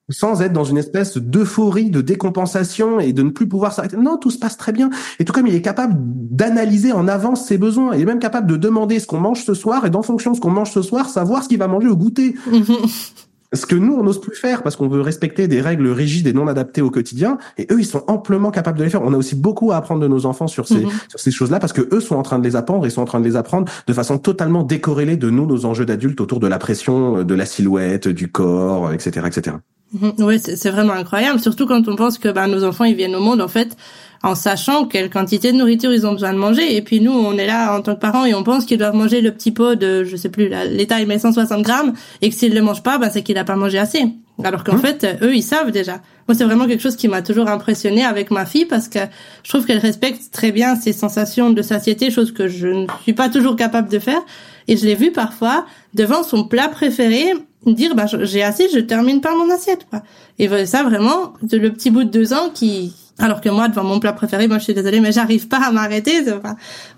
Speaker 3: sans être dans une espèce d'euphorie, de décompensation et de ne plus pouvoir s'arrêter. Non, tout se passe très bien. Et tout comme il est capable d'analyser en avance ses besoins, il est même capable de demander ce qu'on mange ce soir et d'en fonction de ce qu'on mange ce soir, savoir ce qu'il va manger au goûter. ce que nous, on n'ose plus faire parce qu'on veut respecter des règles rigides et non adaptées au quotidien. Et eux, ils sont amplement capables de les faire. On a aussi beaucoup à apprendre de nos enfants sur ces, mhm. sur ces choses-là parce que eux sont en train de les apprendre et sont en train de les apprendre de façon totalement décorrélée de nous, nos enjeux d'adultes autour de la pression, de la silhouette, du corps, etc., etc.
Speaker 2: Mhm. Oui, c'est vraiment incroyable, surtout quand on pense que ben, nos enfants ils viennent au monde en fait en sachant quelle quantité de nourriture ils ont besoin de manger. Et puis nous, on est là en tant que parents et on pense qu'ils doivent manger le petit pot de, je sais plus, l'état il met 160 grammes et que s'ils le mangent pas, ben, c'est qu'il a pas mangé assez. Alors qu'en mhm. fait, eux, ils savent déjà. Moi, c'est vraiment quelque chose qui m'a toujours impressionné avec ma fille parce que je trouve qu'elle respecte très bien ses sensations de satiété, chose que je ne suis pas toujours capable de faire. Et je l'ai vu parfois devant son plat préféré dire bah j'ai assez, je termine pas mon assiette quoi. Et ça vraiment le petit bout de deux ans qui alors que moi devant mon plat préféré, moi je suis désolée mais j'arrive pas à m'arrêter.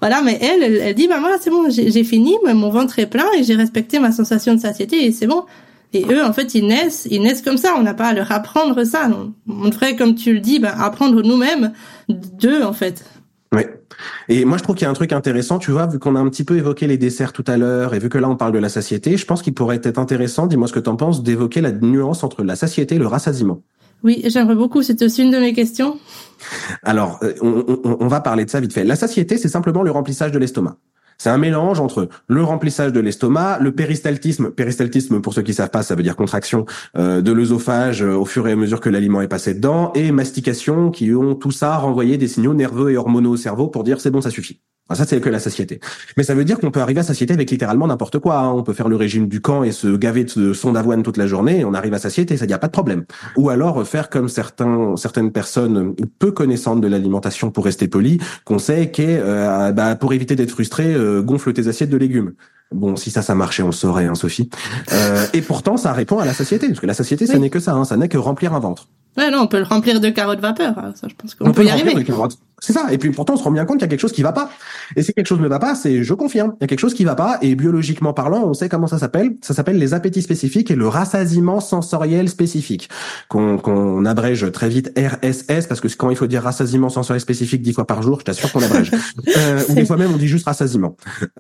Speaker 2: voilà, mais elle, elle, dit bah moi c'est bon, j'ai fini, mon ventre est plein et j'ai respecté ma sensation de satiété et c'est bon. Et eux, en fait, ils naissent, ils naissent comme ça. On n'a pas à leur apprendre ça. On devrait, comme tu le dis, bah, apprendre nous-mêmes d'eux, en fait.
Speaker 3: Et moi, je trouve qu'il y a un truc intéressant, tu vois, vu qu'on a un petit peu évoqué les desserts tout à l'heure, et vu que là, on parle de la satiété, je pense qu'il pourrait être intéressant, dis-moi ce que tu en penses, d'évoquer la nuance entre la satiété et le rassasiement.
Speaker 2: Oui, j'aimerais beaucoup, c'est aussi une de mes questions.
Speaker 3: Alors, euh, on, on va parler de ça vite fait. La satiété, c'est simplement le remplissage de l'estomac. C'est un mélange entre le remplissage de l'estomac, le péristaltisme. Péristaltisme, pour ceux qui savent pas, ça veut dire contraction euh, de l'œsophage euh, au fur et à mesure que l'aliment est passé dedans, et mastication, qui ont tout ça renvoyé des signaux nerveux et hormonaux au cerveau pour dire c'est bon, ça suffit. Ça, c'est que la satiété. Mais ça veut dire qu'on peut arriver à satiété avec littéralement n'importe quoi. Hein. On peut faire le régime du camp et se gaver de son d'avoine toute la journée et on arrive à satiété, ça n'y a pas de problème. Ou alors faire comme certains, certaines personnes peu connaissantes de l'alimentation pour rester poli, qu'on sait que euh, bah, pour éviter d'être frustré, euh, gonfle tes assiettes de légumes. Bon, si ça, ça marchait, on le saurait, hein, Sophie. Euh, et pourtant, ça répond à la satiété, parce que la satiété, ça n'est que ça, hein, ça n'est que remplir un ventre.
Speaker 2: Ouais, non, on peut le remplir de carottes vapeur. Hein, ça, je pense qu'on peut, y arriver.
Speaker 3: C'est ça. Et puis pourtant, on se rend bien compte qu'il y a quelque chose qui va pas. Et si quelque chose ne va pas, c'est je confirme. Il y a quelque chose qui va pas. Et biologiquement parlant, on sait comment ça s'appelle. Ça s'appelle les appétits spécifiques et le rassasiement sensoriel spécifique, qu'on qu'on abrège très vite RSS parce que quand il faut dire rassasiement sensoriel spécifique dix fois par jour, je t'assure qu'on abrège. euh, ou des fois même on dit juste rassasiement.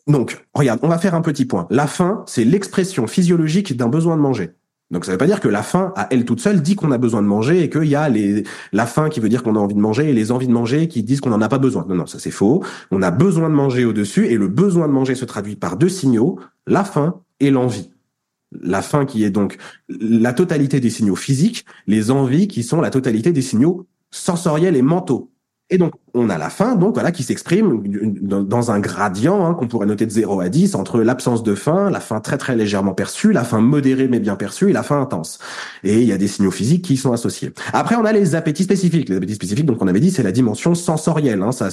Speaker 3: Donc, regarde, on va faire un petit point. La faim, c'est l'expression physiologique d'un besoin de manger. Donc ça veut pas dire que la faim à elle toute seule dit qu'on a besoin de manger et qu'il y a les la faim qui veut dire qu'on a envie de manger et les envies de manger qui disent qu'on n'en a pas besoin. Non non, ça c'est faux. On a besoin de manger au-dessus et le besoin de manger se traduit par deux signaux, la faim et l'envie. La faim qui est donc la totalité des signaux physiques, les envies qui sont la totalité des signaux sensoriels et mentaux. Et donc, on a la faim, donc voilà, qui s'exprime dans un gradient hein, qu'on pourrait noter de 0 à 10 entre l'absence de faim, la faim très très légèrement perçue, la faim modérée mais bien perçue et la faim intense. Et il y a des signaux physiques qui sont associés. Après, on a les appétits spécifiques. Les appétits spécifiques, donc on avait dit, c'est la dimension sensorielle. Hein, ça,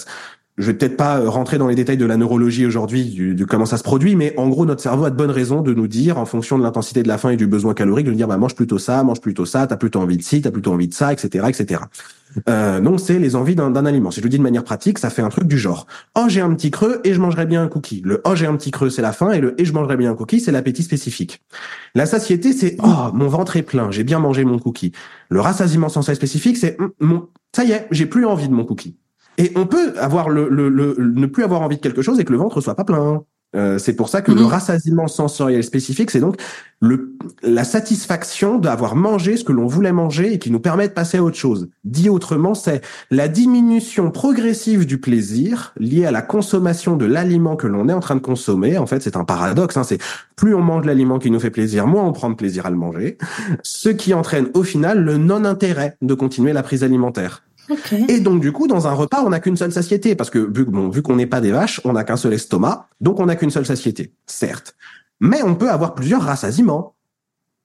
Speaker 3: je vais peut-être pas rentrer dans les détails de la neurologie aujourd'hui, de comment ça se produit, mais en gros, notre cerveau a de bonnes raisons de nous dire, en fonction de l'intensité de la faim et du besoin calorique, de nous dire, bah, mange plutôt ça, mange plutôt ça, t'as plutôt envie de ci, t'as plutôt envie de ça, etc., etc. Euh, donc, c'est les envies d'un aliment. Si je le dis de manière pratique, ça fait un truc du genre, oh, j'ai un petit creux et je mangerai bien un cookie. Le oh, j'ai un petit creux, c'est la faim, et le et je mangerai bien un cookie, c'est l'appétit spécifique. La satiété, c'est, oh, mon ventre est plein, j'ai bien mangé mon cookie. Le rassasiement sensoriel spécifique, c'est, hum, ça y est, j'ai plus envie de mon cookie. Et on peut avoir le, le, le, ne plus avoir envie de quelque chose et que le ventre soit pas plein. Euh, c'est pour ça que le mhm. rassasiement sensoriel spécifique, c'est donc le, la satisfaction d'avoir mangé ce que l'on voulait manger et qui nous permet de passer à autre chose. Dit autrement, c'est la diminution progressive du plaisir liée à la consommation de l'aliment que l'on est en train de consommer. En fait, c'est un paradoxe. Hein, c'est plus on mange l'aliment qui nous fait plaisir, moins on prend de plaisir à le manger. Ce qui entraîne au final le non-intérêt de continuer la prise alimentaire. Et donc du coup, dans un repas, on n'a qu'une seule satiété parce que vu, bon, vu qu'on n'est pas des vaches, on n'a qu'un seul estomac, donc on n'a qu'une seule satiété, certes. Mais on peut avoir plusieurs rassasiements.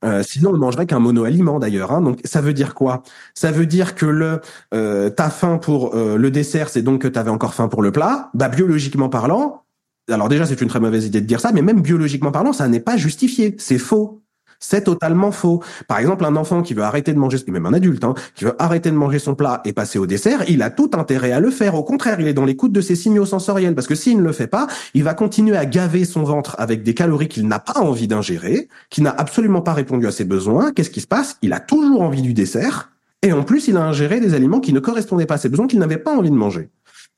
Speaker 3: Euh, sinon, on mangerait qu'un monoaliment d'ailleurs. Hein. Donc, ça veut dire quoi? Ça veut dire que le euh, t'as faim pour euh, le dessert, c'est donc que t'avais encore faim pour le plat. Bah, biologiquement parlant, alors déjà, c'est une très mauvaise idée de dire ça, mais même biologiquement parlant, ça n'est pas justifié. C'est faux. C'est totalement faux. Par exemple, un enfant qui veut arrêter de manger, même un adulte, hein, qui veut arrêter de manger son plat et passer au dessert, il a tout intérêt à le faire. Au contraire, il est dans l'écoute de ses signaux sensoriels, parce que s'il ne le fait pas, il va continuer à gaver son ventre avec des calories qu'il n'a pas envie d'ingérer, qui n'a absolument pas répondu à ses besoins. Qu'est-ce qui se passe? Il a toujours envie du dessert, et en plus, il a ingéré des aliments qui ne correspondaient pas à ses besoins, qu'il n'avait pas envie de manger.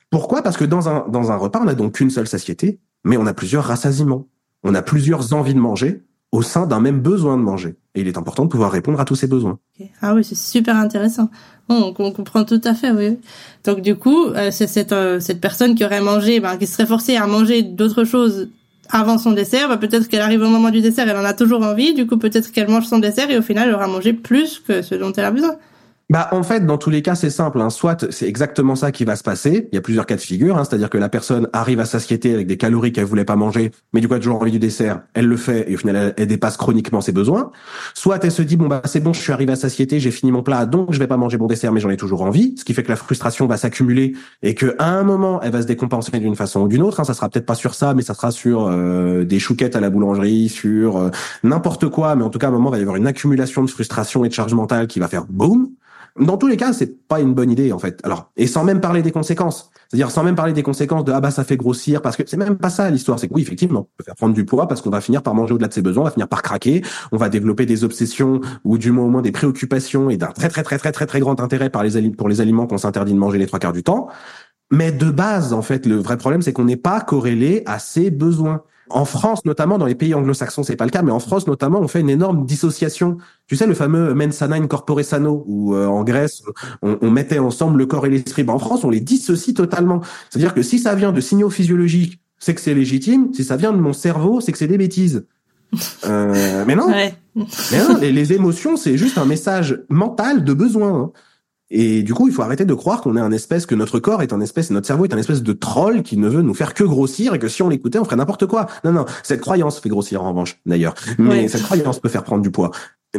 Speaker 3: Pourquoi? Parce que dans un, dans un repas, on n'a donc qu'une seule satiété, mais on a plusieurs rassasiements. On a plusieurs envies de manger, au sein d'un même besoin de manger. Et il est important de pouvoir répondre à tous ces besoins.
Speaker 2: Ah oui, c'est super intéressant. on, comprend tout à fait, oui. Donc du coup, euh, c'est cette, euh, cette personne qui aurait mangé, ben, qui serait forcée à manger d'autres choses avant son dessert, ben, peut-être qu'elle arrive au moment du dessert, elle en a toujours envie, du coup peut-être qu'elle mange son dessert et au final elle aura mangé plus que ce dont elle a besoin.
Speaker 3: Bah en fait, dans tous les cas, c'est simple. Hein. Soit c'est exactement ça qui va se passer. Il y a plusieurs cas de figure, hein. c'est-à-dire que la personne arrive à satiété avec des calories qu'elle voulait pas manger, mais du coup elle a toujours envie du dessert. Elle le fait et au final elle, dépasse chroniquement ses besoins. Soit elle se dit bon bah c'est bon, je suis arrivé à satiété, j'ai fini mon plat, donc je vais pas manger mon dessert, mais j'en ai toujours envie. Ce qui fait que la frustration va s'accumuler et que à un moment elle va se décompenser d'une façon ou d'une autre. Hein. Ça sera peut-être pas sur ça, mais ça sera sur euh, des chouquettes à la boulangerie, sur euh, n'importe quoi. Mais en tout cas, à un moment il va y avoir une accumulation de frustration et de charge mentale qui va faire boum. Dans tous les cas, c'est pas une bonne idée en fait. Alors, et sans même parler des conséquences, c'est-à-dire sans même parler des conséquences de ah bah ça fait grossir parce que c'est même pas ça l'histoire. C'est que oui effectivement, on peut faire prendre du poids parce qu'on va finir par manger au-delà de ses besoins, on va finir par craquer, on va développer des obsessions ou du moins au moins des préoccupations et d'un très très très très très très grand intérêt par les pour les aliments qu'on s'interdit de manger les trois quarts du temps. Mais de base, en fait, le vrai problème, c'est qu'on n'est pas corrélé à ses besoins. En France, notamment, dans les pays anglo-saxons, c'est pas le cas, mais en France, notamment, on fait une énorme dissociation. Tu sais, le fameux mens sana in corpore sano, où euh, en Grèce, on, mettait ensemble le corps et l'esprit. Ben, en France, on les dissocie totalement. C'est-à-dire que si ça vient de signaux physiologiques, c'est que c'est légitime. Si ça vient de mon cerveau, c'est que c'est des bêtises. Euh, mais non. Mais non, les, les émotions, c'est juste un message mental de besoin. Hein. Et du coup, il faut arrêter de croire qu'on est un espèce, que notre corps est un espèce, notre cerveau est un espèce de troll qui ne veut nous faire que grossir et que si on l'écoutait, on ferait n'importe quoi. Non, non, cette croyance fait grossir en revanche, d'ailleurs. Mais cette croyance peut faire prendre du poids.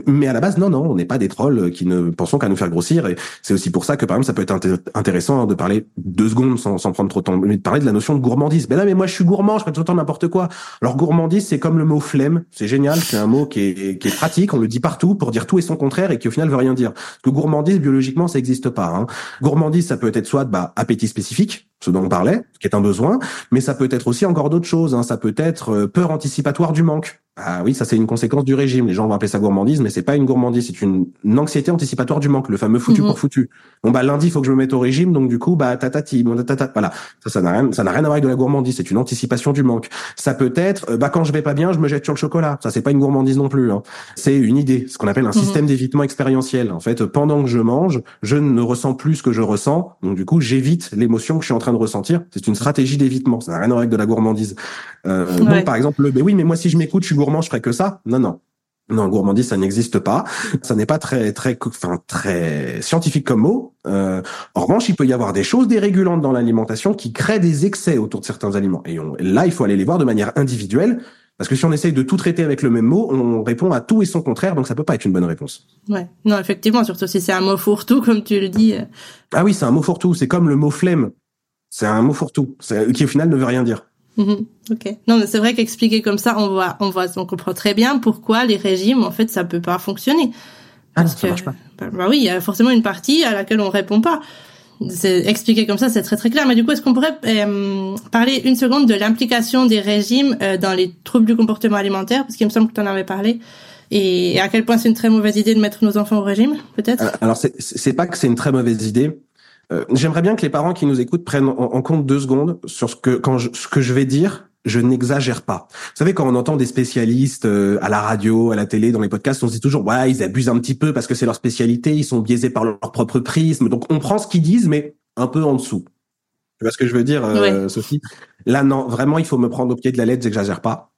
Speaker 3: Mais à la base, non, non, on n'est pas des trolls qui ne pensons qu'à nous faire grossir. Et c'est aussi pour ça que, par exemple, ça peut être intéressant de parler deux secondes sans, prendre trop de temps, mais de parler de la notion de gourmandise. Mais là, mais moi, je suis gourmand, je fais tout le temps n'importe quoi. Alors, gourmandise, c'est comme le mot flemme. C'est génial. C'est un mot qui est, qui est pratique. On le dit partout pour dire tout et son contraire et qui, au final, veut rien dire. Parce que gourmandise, biologiquement, ça n'existe pas. Hein. Gourmandise, ça peut être soit, bah, appétit spécifique ce dont on parlait, qui est un besoin, mais ça peut être aussi encore d'autres choses. Hein. Ça peut être euh, peur anticipatoire du manque. Ah oui, ça c'est une conséquence du régime. Les gens vont appeler ça gourmandise, mais c'est pas une gourmandise, c'est une, anxiété anticipatoire du manque, le fameux foutu mhm. pour foutu. Bon bah lundi, il faut que je me mette au régime, donc du coup bah tatati, bon tatata, voilà. Ça ça n'a rien, ça n'a rien à voir avec de la gourmandise, c'est une anticipation du manque. Ça peut être euh, bah quand je vais pas bien, je me jette sur le chocolat. Ça c'est pas une gourmandise non plus. Hein. C'est une idée, ce qu'on appelle un mhm. système d'évitement expérientiel. En fait, pendant que je mange, je ne ressens plus ce que je ressens, donc du coup j'évite l'émotion que je suis en train de ressentir. C'est une stratégie d'évitement. Ça n'a rien à voir avec de la gourmandise. Euh, donc par exemple, le, oui, mais moi si je m'écoute, je suis gourmand, je ferais que ça? Non, non. Non, gourmandise, ça n'existe pas. Ça n'est pas très, très, enfin, très scientifique comme mot. Euh, en revanche, il peut y avoir des choses dérégulantes dans l'alimentation qui créent des excès autour de certains aliments. Et là, il faut aller les voir de manière individuelle. Parce que si on essaye de tout traiter avec le même mot, on répond à tout et son contraire, donc ça peut pas être une bonne réponse.
Speaker 2: Ouais, non, effectivement, surtout si c'est un mot fourre-tout, comme tu le dis.
Speaker 3: Ah oui, c'est un mot fourre-tout. C'est comme le mot flemme. C'est un mot fourre-tout, qui au final ne veut rien dire.
Speaker 2: Mhm. ok. Non, mais c'est vrai qu'expliquer comme ça, on voit, on voit, on comprend très bien pourquoi les régimes, en fait, ça peut pas fonctionner.
Speaker 3: Ah, ça marche pas.
Speaker 2: Bah, bah, oui, il y a forcément une partie à laquelle on répond pas. C'est expliqué comme ça, c'est très très clair. Mais du coup, est-ce qu'on pourrait euh, parler une seconde de l'implication des régimes euh, dans les troubles du comportement alimentaire, parce qu'il me semble que tu en avais parlé. Et à quel point c'est une très mauvaise idée de mettre nos enfants au régime, peut-être?
Speaker 3: Euh, Alors, c'est pas que c'est une très mauvaise idée. Euh, J'aimerais bien que les parents qui nous écoutent prennent en, compte deux secondes sur ce que quand je, ce que je vais dire. Je n'exagère pas. Vous savez, quand on entend des spécialistes euh, à la radio, à la télé, dans les podcasts, on se dit toujours, ouais, ils abusent un petit peu parce que c'est leur spécialité, ils sont biaisés par leur propre prisme. Donc, on prend ce qu'ils disent, mais un peu en dessous. Tu vois ce que je veux dire, euh, Sophie? Là, non, vraiment, il faut me prendre au pied de la lettre, j'exagère pas.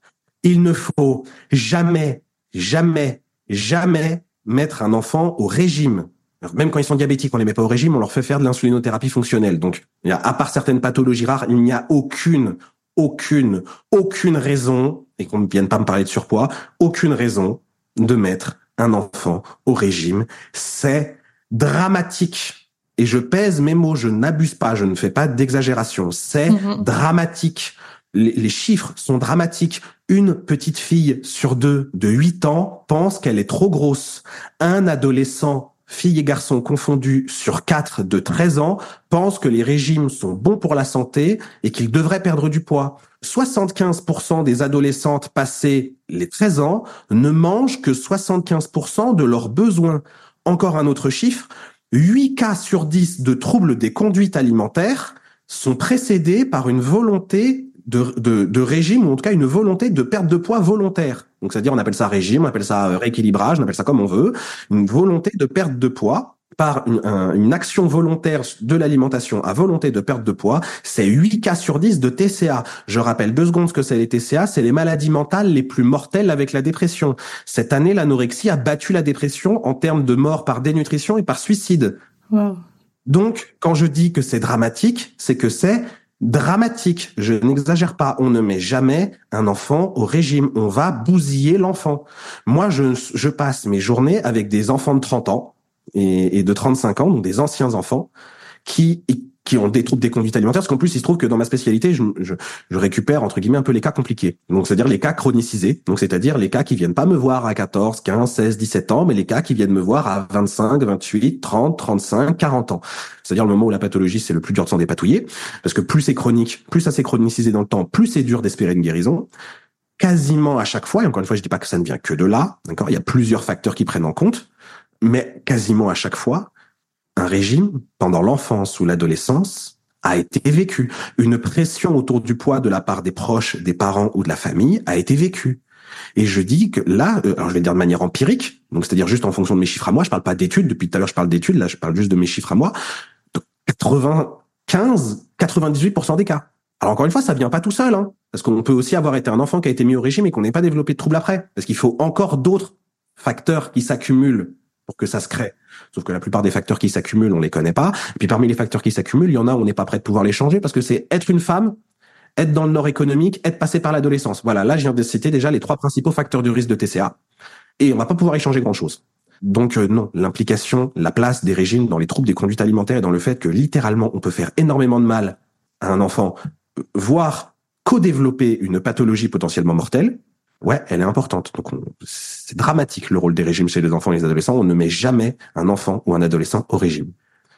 Speaker 3: Il ne faut jamais, jamais, jamais mettre un enfant au régime même quand ils sont diabétiques, on les met pas au régime, on leur fait faire de l'insulinothérapie fonctionnelle. Donc, il y a, à part certaines pathologies rares, il n'y a aucune, aucune, aucune raison, et qu'on ne vienne pas me parler de surpoids, aucune raison de mettre un enfant au régime. C'est dramatique. Et je pèse mes mots, je n'abuse pas, je ne fais pas d'exagération. C'est mm-hmm. dramatique. Les, les chiffres sont dramatiques. Une petite fille sur deux de 8 ans pense qu'elle est trop grosse. Un adolescent filles et garçons confondus sur 4 de 13 ans pensent que les régimes sont bons pour la santé et qu'ils devraient perdre du poids. 75% des adolescentes passées les 13 ans ne mangent que 75% de leurs besoins. Encore un autre chiffre, 8 cas sur 10 de troubles des conduites alimentaires sont précédés par une volonté de, de, de, régime ou en tout cas une volonté de perte de poids volontaire. Donc c'est-à-dire on appelle ça régime, on appelle ça euh, rééquilibrage, on appelle ça comme on veut, une volonté de perte de poids par une, une action volontaire de l'alimentation à volonté de perte de poids, c'est 8 cas sur 10 de TCA. Je rappelle deux secondes ce que c'est les TCA, c'est les maladies mentales les plus mortelles avec la dépression. Cette année, l'anorexie a battu la dépression en termes de mort par dénutrition et par suicide. Donc, quand je dis que c'est dramatique, c'est que c'est dramatique. Je n'exagère pas. On ne met jamais un enfant au régime. On va bousiller l'enfant. Moi, je, je passe mes journées avec des enfants de 30 ans et, et de 35 ans, donc des anciens enfants, qui qui ont des troubles des conduites alimentaires, parce qu'en plus, il se trouve que dans ma spécialité, je, je, je récupère, entre guillemets, un peu les cas compliqués. Donc, c'est-à-dire les cas chronicisés. Donc, c'est-à-dire les cas qui viennent pas me voir à 14, 15, 16, 17 ans, mais les cas qui viennent me voir à 25, 28, 30, 35, 40 ans. C'est-à-dire le moment où la pathologie, c'est le plus dur de s'en dépatouiller. Parce que plus c'est chronique, plus ça s'est chronicisé dans le temps, plus c'est dur d'espérer une guérison quasiment à chaque fois, et encore une fois, je dis pas que ça ne vient que de là, d'accord, il y a plusieurs facteurs qui prennent en compte, mais quasiment à chaque fois, un régime, pendant l'enfance ou l'adolescence, a été vécu. Une pression autour du poids de la part des proches, des parents ou de la famille a été vécue. Et je dis que là, euh, alors je vais le dire de manière empirique, donc c'est-à-dire juste en fonction de mes chiffres à moi, je parle pas d'études, depuis tout à l'heure je parle d'études, là je parle juste de mes chiffres à moi, 95, 98% des cas. Alors encore une fois, ça vient pas tout seul, hein, parce qu'on peut aussi avoir été un enfant qui a été mis au régime et qu'on n'ait pas développé de troubles après, parce qu'il faut encore d'autres facteurs qui s'accumulent pour que ça se crée. Sauf que la plupart des facteurs qui s'accumulent, on les connaît pas. Puis parmi les facteurs qui s'accumulent, il y en a où on n'est pas prêt de pouvoir les changer parce que c'est être une femme, être dans le nord économique, être passé par l'adolescence. Voilà, là je viens de citer déjà les trois principaux facteurs du risque de TCA. Et on va pas pouvoir y changer grand-chose. Donc euh, non, l'implication, la place des régimes dans les troubles des conduites alimentaires et dans le fait que littéralement on peut faire énormément de mal à un enfant, voire co-développer une pathologie potentiellement mortelle, ouais, elle est importante. Donc c'est dramatique le rôle des régimes chez les enfants et les adolescents. On ne met jamais un enfant ou un adolescent au régime.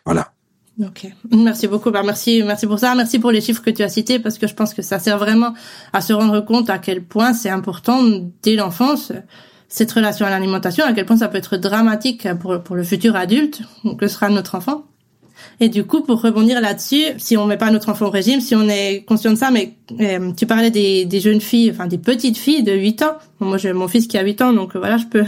Speaker 3: Voilà.
Speaker 2: Ok, merci beaucoup. Merci, merci pour ça. Merci pour les chiffres que tu as cités parce que je pense que ça sert vraiment à se rendre compte à quel point c'est important dès l'enfance cette relation à l'alimentation, à quel point ça peut être dramatique pour, pour le futur adulte que sera notre enfant. Et du coup, pour rebondir là-dessus, si on met pas notre enfant au régime, si on est conscient de ça, mais euh, tu parlais des, des, jeunes filles, enfin des petites filles de 8 ans. moi, j'ai mon fils qui a 8 ans, donc voilà, je peux,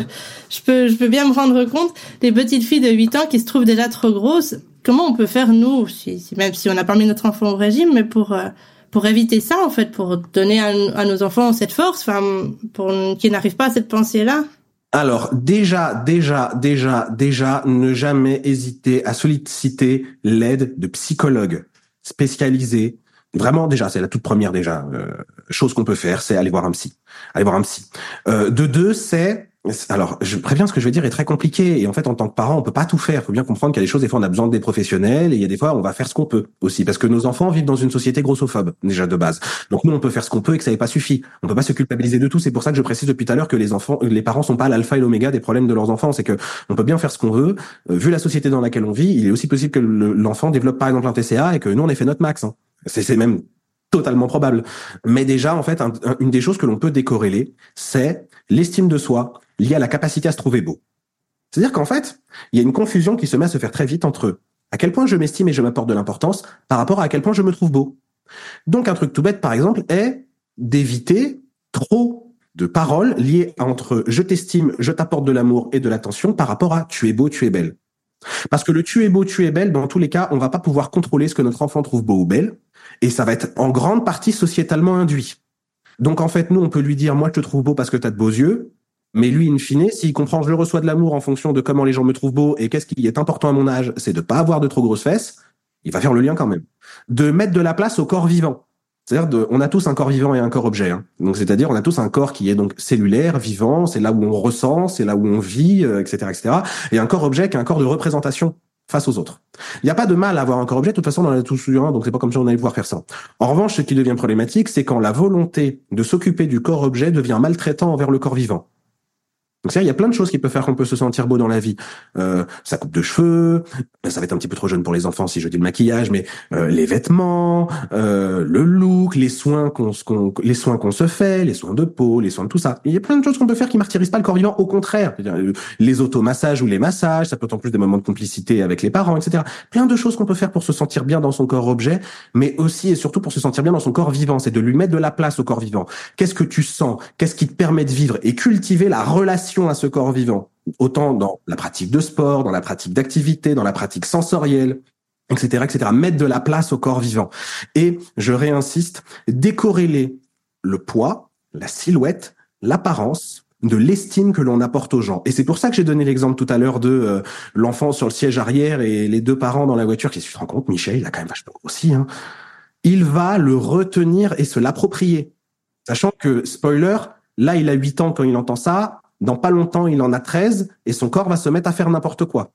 Speaker 2: je peux, je peux bien me rendre compte des petites filles de 8 ans qui se trouvent déjà trop grosses. Comment on peut faire nous, si, même si on n'a pas mis notre enfant au régime, mais pour euh, pour éviter ça en fait, pour donner à, à nos enfants cette force, enfin, pour qu'ils n'arrivent pas à cette pensée-là?
Speaker 3: Alors déjà, déjà, déjà, déjà, ne jamais hésiter à solliciter l'aide de psychologues spécialisés. Vraiment, déjà, c'est la toute première déjà euh, chose qu'on peut faire, c'est aller voir un psy. Aller voir un psy. Euh, de deux, c'est alors, je préviens, ce que je vais dire est très compliqué. Et en fait, en tant que parent, on peut pas tout faire. Il faut bien comprendre qu'il y a des choses, des fois, on a besoin des professionnels. Et il y a des fois, on va faire ce qu'on peut aussi. Parce que nos enfants vivent dans une société grossophobe, déjà de base. Donc, nous, on peut faire ce qu'on peut et que ça n'est pas suffi. On peut pas se culpabiliser de tout. C'est pour ça que je précise depuis tout à l'heure que les enfants, les parents sont pas l'alpha et l'oméga des problèmes de leurs enfants. C'est que on peut bien faire ce qu'on veut. Euh, vu la société dans laquelle on vit, il est aussi possible que l'enfant développe, par exemple, un TCA et que nous, on ait fait notre max. Hein. C'est même totalement probable. Mais déjà, en fait, une des choses que l'on peut décorréler, c'est l'estime de soi liée à la capacité à se trouver beau. C'est-à-dire qu'en fait, il y a une confusion qui se met à se faire très vite entre à quel point je m'estime et je m'apporte de l'importance par rapport à à quel point je me trouve beau. Donc un truc tout bête, par exemple, est d'éviter trop de paroles liées entre je t'estime, je t'apporte de l'amour et de l'attention par rapport à tu es beau, tu es belle. Parce que le tu es beau, tu es belle, dans tous les cas, on va pas pouvoir contrôler ce que notre enfant trouve beau ou belle. Et ça va être en grande partie sociétalement induit. Donc en fait, nous, on peut lui dire, moi, je te trouve beau parce que tu as de beaux yeux. Mais lui, in fine, s'il comprend, je reçois de l'amour en fonction de comment les gens me trouvent beau et qu'est-ce qui est important à mon âge, c'est de pas avoir de trop grosses fesses, il va faire le lien quand même. De mettre de la place au corps vivant. C'est-à-dire, on a tous un corps vivant et un corps objet. Hein. Donc, c'est-à-dire, on a tous un corps qui est donc cellulaire, vivant, c'est là où on ressent, c'est là où on vit, etc., euh, etc. Et un corps objet qui est un corps de représentation face aux autres. Il n'y a pas de mal à avoir un corps objet, de toute façon, on en a tous eu un, donc c'est pas comme si on allait pouvoir faire ça. En revanche, ce qui devient problématique, c'est quand la volonté de s'occuper du corps objet devient maltraitant envers le corps vivant. Donc il y a plein de choses qui peuvent faire qu'on peut se sentir beau dans la vie. Euh, sa coupe de cheveux, ça va être un petit peu trop jeune pour les enfants si je dis le maquillage, mais euh, les vêtements, euh, le look, les soins qu'on les soins qu'on se fait, les soins de peau, les soins de tout ça. Il y a plein de choses qu'on peut faire qui martyrisent pas le corps vivant. Au contraire, euh, les automassages ou les massages, ça peut être en plus des moments de complicité avec les parents, etc. Plein de choses qu'on peut faire pour se sentir bien dans son corps objet, mais aussi et surtout pour se sentir bien dans son corps vivant. C'est de lui mettre de la place au corps vivant. Qu'est-ce que tu sens? Qu'est-ce qui te permet de vivre? Et cultiver la relation à ce corps vivant, autant dans la pratique de sport, dans la pratique d'activité, dans la pratique sensorielle, etc., etc. Mettre de la place au corps vivant. Et je réinsiste, décorréler le poids, la silhouette, l'apparence de l'estime que l'on apporte aux gens. Et c'est pour ça que j'ai donné l'exemple tout à l'heure de euh, l'enfant sur le siège arrière et les deux parents dans la voiture qui se rendent compte, Michel, il a quand même vachement aussi. Hein. Il va le retenir et se l'approprier. Sachant que, spoiler, là, il a 8 ans quand il entend ça, dans pas longtemps, il en a 13 et son corps va se mettre à faire n'importe quoi.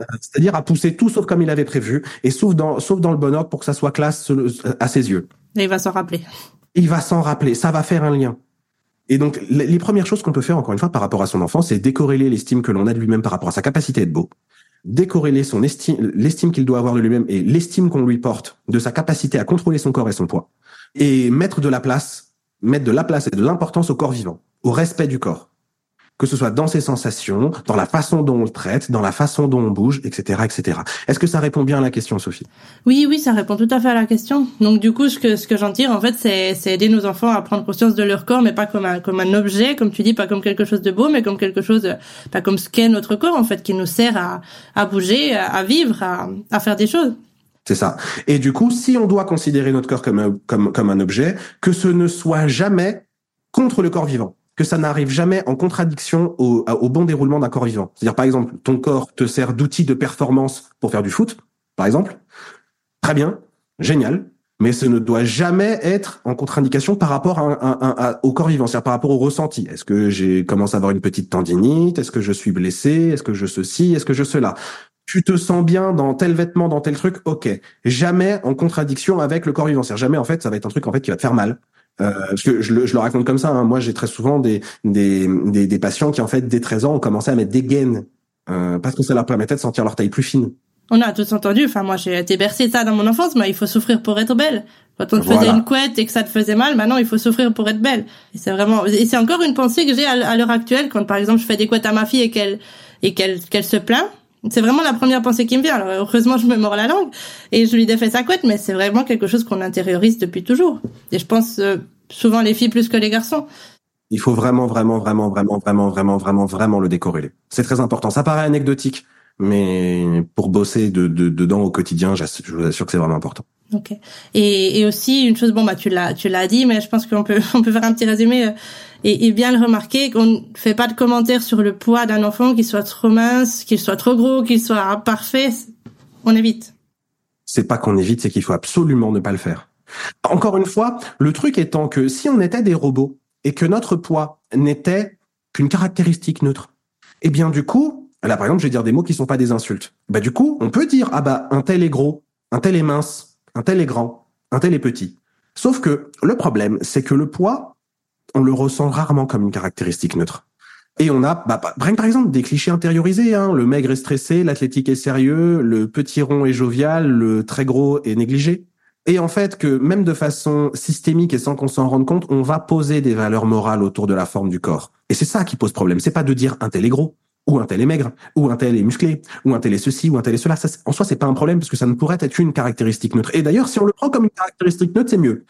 Speaker 3: Euh, c'est-à-dire à pousser tout sauf comme il avait prévu et sauf dans, sauf dans le bon ordre pour que ça soit classe à ses yeux.
Speaker 2: Et il va s'en rappeler.
Speaker 3: Il va s'en rappeler. Ça va faire un lien. Et donc, les premières choses qu'on peut faire, encore une fois, par rapport à son enfant, c'est décorréler l'estime que l'on a de lui-même par rapport à sa capacité à être beau, décorréler son estime, l'estime qu'il doit avoir de lui-même et l'estime qu'on lui porte de sa capacité à contrôler son corps et son poids, et mettre de la place, mettre de la place et de l'importance au corps vivant, au respect du corps que ce soit dans ses sensations, dans la façon dont on le traite, dans la façon dont on bouge, etc., etc. Est-ce que ça répond bien à la question, Sophie?
Speaker 2: Oui, oui, ça répond tout à fait à la question. Donc du coup, ce que ce que j'en tire, en fait, c'est c'est aider nos enfants à prendre conscience de leur corps, mais pas comme un comme un objet, comme tu dis, pas comme quelque chose de beau, mais comme quelque chose, pas comme ce qu'est notre corps, en fait, qui nous sert à à bouger, à vivre, à à faire des choses.
Speaker 3: C'est ça. Et du coup, si on doit considérer notre corps comme un, comme comme un objet, que ce ne soit jamais contre le corps vivant que ça n'arrive jamais en contradiction au, bon déroulement d'un corps vivant. C'est-à-dire, par exemple, ton corps te sert d'outil de performance pour faire du foot, par exemple. Très bien, génial, mais ce ne doit jamais être en contre-indication par rapport au corps vivant, c'est-à-dire par rapport au ressenti. Est-ce que j'ai commencé à avoir une petite tendinite? Est-ce que je suis blessé? Est-ce que je ceci? Est-ce que je cela? Tu te sens bien dans tel vêtement, dans tel truc, ok. Jamais en contradiction avec le corps vivant. C'est-à-dire jamais, en fait, ça va être un truc en fait qui va te faire mal. Euh, parce que je le, je le, raconte comme ça. Hein. Moi, j'ai très souvent des, des, des, des, patients qui, en fait, dès 13 ans, ont commencé à mettre des gaines euh, parce que ça leur permettait de sentir leur taille plus fine.
Speaker 2: On a tous entendu. Enfin, moi, j'ai été bercé ça dans mon enfance. Mais il faut souffrir pour être belle. Quand on te faisait une couette et que ça te faisait mal, maintenant, il faut souffrir pour être belle. Et c'est vraiment. Et c'est encore une pensée que j'ai à, l'heure actuelle quand, par exemple, je fais des couettes à ma fille et qu'elle et qu'elle qu'elle se plaint. C'est vraiment la première pensée qui me vient. Alors, heureusement, je me mords la langue et je lui défais sa couette, mais c'est vraiment quelque chose qu'on intériorise depuis toujours. Et je pense euh, souvent les filles plus que les garçons.
Speaker 3: Il faut vraiment, vraiment, vraiment, vraiment, vraiment, vraiment, vraiment, vraiment le décorréler. C'est très important. Ça paraît anecdotique, mais pour bosser de, de, dedans au quotidien, je vous assure que c'est vraiment important.
Speaker 2: Ok. Et, et aussi une chose, bon bah tu l'as tu l'as dit, mais je pense qu'on peut on peut faire un petit résumé euh, et, et bien le remarquer qu'on ne fait pas de commentaires sur le poids d'un enfant, qu'il soit trop mince, qu'il soit trop gros, qu'il soit parfait. On évite.
Speaker 3: C'est pas qu'on évite, c'est qu'il faut absolument ne pas le faire. Encore une fois, le truc étant que si on était des robots et que notre poids n'était qu'une caractéristique neutre. Eh bien du coup, là par exemple, je vais dire des mots qui sont pas des insultes. Bah du coup, on peut dire ah bah un tel est gros, un tel est mince, un tel est grand, un tel est petit. Sauf que le problème, c'est que le poids, on le ressent rarement comme une caractéristique neutre. Et on a, bah, par exemple, des clichés intériorisés. Hein. Le maigre est stressé, l'athlétique est sérieux, le petit rond est jovial, le très gros est négligé. Et en fait, que même de façon systémique et sans qu'on s'en rende compte, on va poser des valeurs morales autour de la forme du corps. Et c'est ça qui pose problème. C'est pas de dire un tel est gros, ou un tel est maigre, ou un tel est musclé, ou un tel est ceci, ou un tel est cela. Ça, en soi, c'est pas un problème parce que ça ne pourrait être une caractéristique neutre. Et d'ailleurs, si on le prend comme une caractéristique neutre, c'est mieux.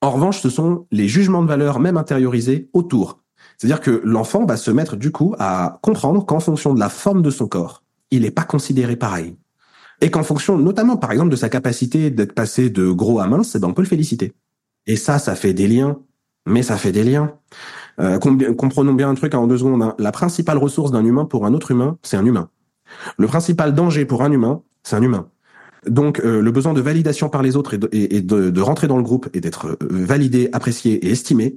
Speaker 3: En revanche, ce sont les jugements de valeur, même intériorisés, autour. C'est-à-dire que l'enfant va se mettre du coup à comprendre qu'en fonction de la forme de son corps, il n'est pas considéré pareil. Et qu'en fonction, notamment par exemple de sa capacité d'être passé de gros à mince, eh ben, on peut le féliciter. Et ça, ça fait des liens, mais ça fait des liens. Euh, comprenons bien un truc en deux secondes. Hein. La principale ressource d'un humain pour un autre humain, c'est un humain. Le principal danger pour un humain, c'est un humain. Donc euh, le besoin de validation par les autres et de, rentrer dans le groupe et d'être euh, validé, apprécié et estimé,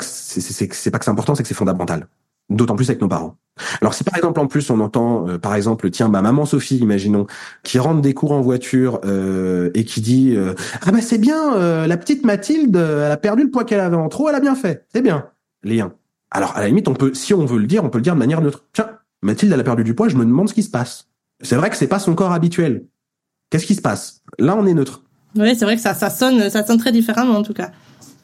Speaker 3: c'est c'est pas que c'est important, c'est que c'est fondamental. D'autant plus avec nos parents. Alors si par exemple en plus on entend euh, par exemple tiens ma maman Sophie imaginons qui rentre des cours en voiture euh, et qui dit euh, ah bah c'est bien la petite Mathilde elle a perdu le poids qu'elle avait en trop elle a bien fait. C'est bien lien alors à la limite on peut si on veut le dire on peut le dire de manière neutre. Tiens Mathilde elle a perdu du poids je me demande ce qui se passe. C'est vrai que c'est pas son corps habituel. Qu'est-ce qui se passe? Là on est neutre.
Speaker 2: Oui c'est vrai que ça ça sonne ça sonne très différemment en tout cas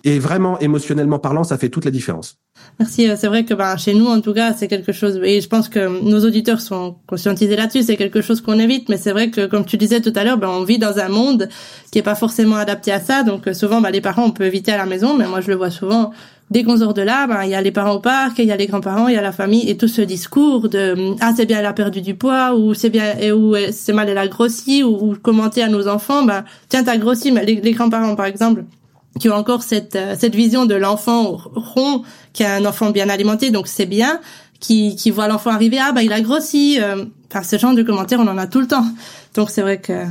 Speaker 3: et vraiment, émotionnellement parlant, ça fait toute la différence.
Speaker 2: Merci. Euh, c'est vrai que bah, chez nous, en tout cas, c'est quelque chose, et je pense que nos auditeurs sont conscientisés là-dessus, c'est quelque chose qu'on évite, mais c'est vrai que, comme tu disais tout à l'heure, bah, on vit dans un monde qui est pas forcément adapté à ça, donc euh, souvent, bah, les parents, on peut éviter à la maison, mais moi, je le vois souvent, dès qu'on sort de là, bah, il y a les parents au parc, il y a les grands-parents, il y a la famille, et tout ce discours de « Ah, c'est bien, elle a perdu du poids », ou « C'est bien, et, ou c'est mal, elle a grossi », ou, commenter à nos enfants, bah, « Tiens, t'as grossi », mais les grands-parents, par exemple, qui ont encore cette euh, cette vision de l'enfant rond qui est un enfant bien alimenté donc c'est bien qui qui voit l'enfant arriver ah bah il a grossi euh, enfin ce genre de commentaires on en a tout le temps donc c'est vrai que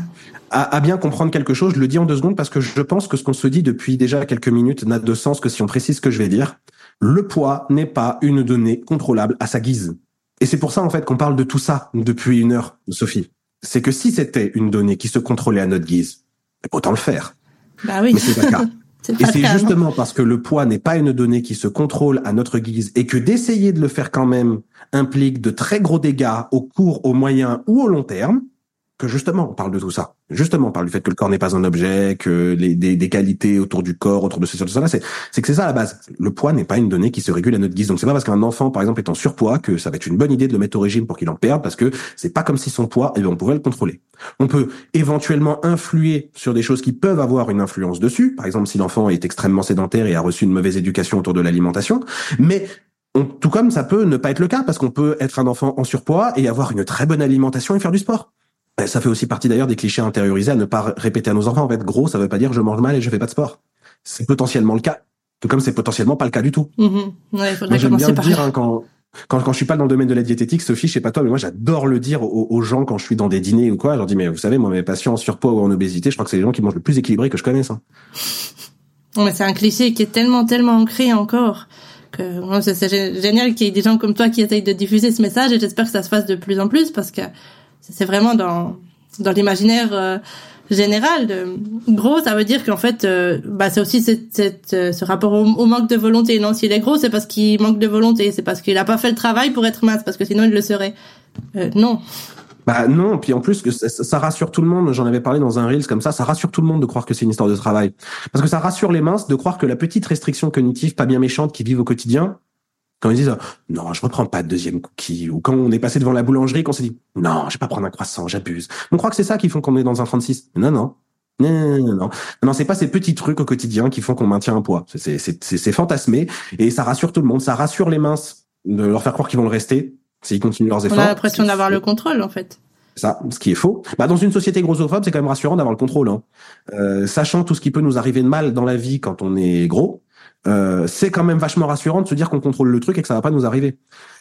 Speaker 3: à, bien comprendre quelque chose, je le dis en deux secondes parce que je pense que ce qu'on se dit depuis déjà quelques minutes n'a de sens que si on précise ce que je vais dire. Le poids n'est pas une donnée contrôlable à sa guise. Et c'est pour ça en fait qu'on parle de tout ça depuis une heure, Sophie. C'est que si c'était une donnée qui se contrôlait à notre guise, autant le faire.
Speaker 2: Bah oui.
Speaker 3: Mais c'est pas le cas. Et c'est justement parce que le poids n'est pas une donnée qui se contrôle à notre guise et que d'essayer de le faire quand même implique de très gros dégâts au court, au moyen ou au long terme, que justement on parle de tout ça. Justement on parle du fait que le corps n'est pas un objet, que les, des, qualités autour du corps, autour de ceci, de cela, c'est c'est que c'est ça à la base. Le poids n'est pas une donnée qui se régule à notre guise. Donc c'est pas parce qu'un enfant par exemple est en surpoids que ça va être une bonne idée de le mettre au régime pour qu'il en perde parce que c'est pas comme si son poids eh on pourrait le contrôler. On peut éventuellement influer sur des choses qui peuvent avoir une influence dessus. Par exemple si l'enfant est extrêmement sédentaire et a reçu une mauvaise éducation autour de l'alimentation, mais tout comme ça peut ne pas être le cas parce qu'on peut être un enfant en surpoids et avoir une très bonne alimentation et faire du sport. Ben, ça fait aussi partie d'ailleurs des clichés intériorisés à ne pas répéter à nos enfants. En fait, gros, ça veut pas dire je mange mal et je fais pas de sport. C'est potentiellement le cas. Tout comme c'est potentiellement pas le cas du tout.
Speaker 2: Mmh. Ouais, faudrait moi,
Speaker 3: bien dire hein, quand, quand quand je suis pas dans le domaine de la diététique, Sophie, je sais pas toi, mais moi j'adore le dire aux, gens quand je suis dans des dîners ou quoi. Je leur dis mais vous savez, moi mes patients en surpoids ou en obésité, je crois que c'est les gens qui mangent le plus équilibré que je connaisse. Hein.
Speaker 2: mais c'est un cliché qui est tellement tellement ancré encore que c'est génial qu'il y ait des gens comme toi qui essayent de diffuser ce message et j'espère que ça se fasse de plus en plus parce que c'est vraiment dans dans l'imaginaire euh, général. De, gros, ça veut dire qu'en fait, euh, bah, c'est aussi cette, cette, euh, ce rapport au, manque de volonté. Non, s'il est gros, c'est parce qu'il manque de volonté, c'est parce qu'il a pas fait le travail pour être mince, parce que sinon il le serait. non.
Speaker 3: Bah non, puis en plus que ça, ça rassure tout le monde. J'en avais parlé dans un reels comme ça. Ça rassure tout le monde de croire que c'est une histoire de travail, parce que ça rassure les minces de croire que la petite restriction cognitive pas bien méchante qu'ils vivent au quotidien, quand ils disent non, je reprends pas de deuxième cookie, ou quand on est passé devant la boulangerie, qu'on s'est dit non, je vais pas prendre un croissant, j'abuse. On croit que c'est ça qui font qu'on est dans un 36. Non, non. Non, non, non, non, c'est pas ces petits trucs au quotidien qui font qu'on maintient un poids. C'est fantasmé et ça rassure tout le monde. Ça rassure les minces de leur faire croire qu'ils vont le rester s'ils continuent leurs efforts. On
Speaker 2: a l'impression d'avoir le contrôle, en fait.
Speaker 3: Ça, ce qui est faux. Bah, dans une société grossophobe, c'est quand même rassurant d'avoir le contrôle. Hein. Euh, sachant tout ce qui peut nous arriver de mal dans la vie quand on est gros, euh, c'est quand même vachement rassurant de se dire qu'on contrôle le truc et que ça va pas nous arriver.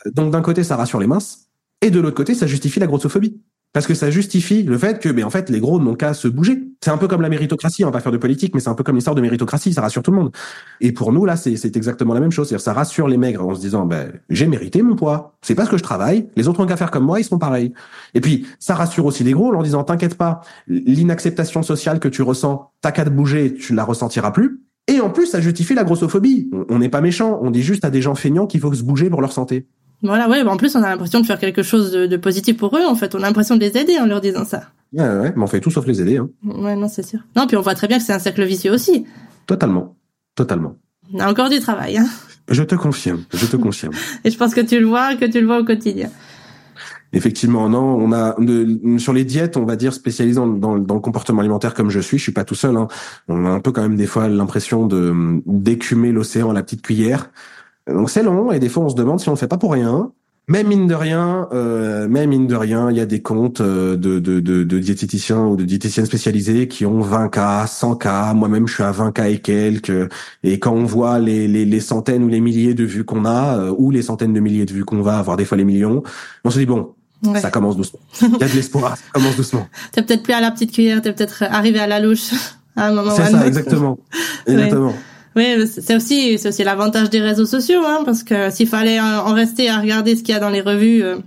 Speaker 3: Donc d'un côté, ça rassure les minces, et de l'autre côté, ça justifie la grossophobie. parce que ça justifie le fait que, ben, en fait, les gros n'ont qu'à se bouger. C'est un peu comme la méritocratie, on va pas faire de politique, mais c'est un peu comme l'histoire de méritocratie, ça rassure tout le monde. Et pour nous, là, c'est exactement la même chose. C'est-à-dire, ça rassure les maigres en se disant, ben, j'ai mérité mon poids. C'est parce que je travaille. Les autres ont qu'à faire comme moi, ils sont pareils. Et puis, ça rassure aussi les gros en disant, t'inquiète pas, l'inacceptation sociale que tu ressens, t'as qu'à te bouger, tu la ressentiras plus. Et en plus, ça justifie la grossophobie. On n'est pas méchant, on dit juste à des gens feignants qu'il faut se bouger pour leur santé.
Speaker 2: Voilà, ouais, bah, en plus, on a l'impression de faire quelque chose de, positif pour eux, en fait. On a l'impression de les aider en leur disant ça.
Speaker 3: Ouais, ouais, mais on fait tout sauf les aider. Hein.
Speaker 2: Ouais, non, c'est sûr. Non, puis on voit très bien que c'est un cercle vicieux aussi.
Speaker 3: Totalement. Totalement.
Speaker 2: On a encore du travail, hein.
Speaker 3: Je te confirme, je te confirme.
Speaker 2: Et je pense que tu le vois, que tu le vois au quotidien.
Speaker 3: Effectivement, non, on a sur les diètes, on va dire spécialisées dans, dans, le comportement alimentaire comme je suis, je suis pas tout seul. Hein. On a un peu quand même des fois l'impression de d'écumer l'océan à la petite cuillère. Donc c'est long et des fois on se demande si on le fait pas pour rien. Même mine de rien, euh, même mine de rien, il y a des comptes euh, de, de, de, de diététiciens ou de diététiciennes spécialisées qui ont 20 cas, 100 cas. Moi-même, je suis à 20 cas et quelques. Et quand on voit les, les, les centaines ou les milliers de vues qu'on a, euh, ou les centaines de milliers de vues qu'on va, avoir des fois les millions, on se dit bon, ça commence doucement. Il y a de l'espoir, ça commence doucement.
Speaker 2: T'es peut-être plus à la petite cuillère, t'es peut-être arrivé à la louche à un moment.
Speaker 3: C'est ça, exactement, exactement.
Speaker 2: Oui, c'est aussi c'est aussi l'avantage des réseaux sociaux, hein, parce que s'il fallait en rester à regarder ce qu'il y a dans les revues, euh,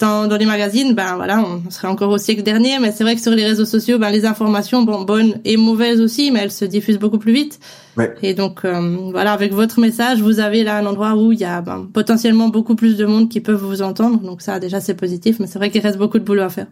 Speaker 2: dans, dans les magazines, ben voilà, on serait encore au siècle dernier. Mais c'est vrai que sur les réseaux sociaux, ben les informations, bon, bonnes et mauvaises aussi, mais elles se diffusent beaucoup plus vite. Ouais. Et donc euh, voilà, avec votre message, vous avez là un endroit où il y a ben, potentiellement beaucoup plus de monde qui peuvent vous entendre. Donc ça, déjà, c'est positif. Mais c'est vrai qu'il reste beaucoup de boulot à faire.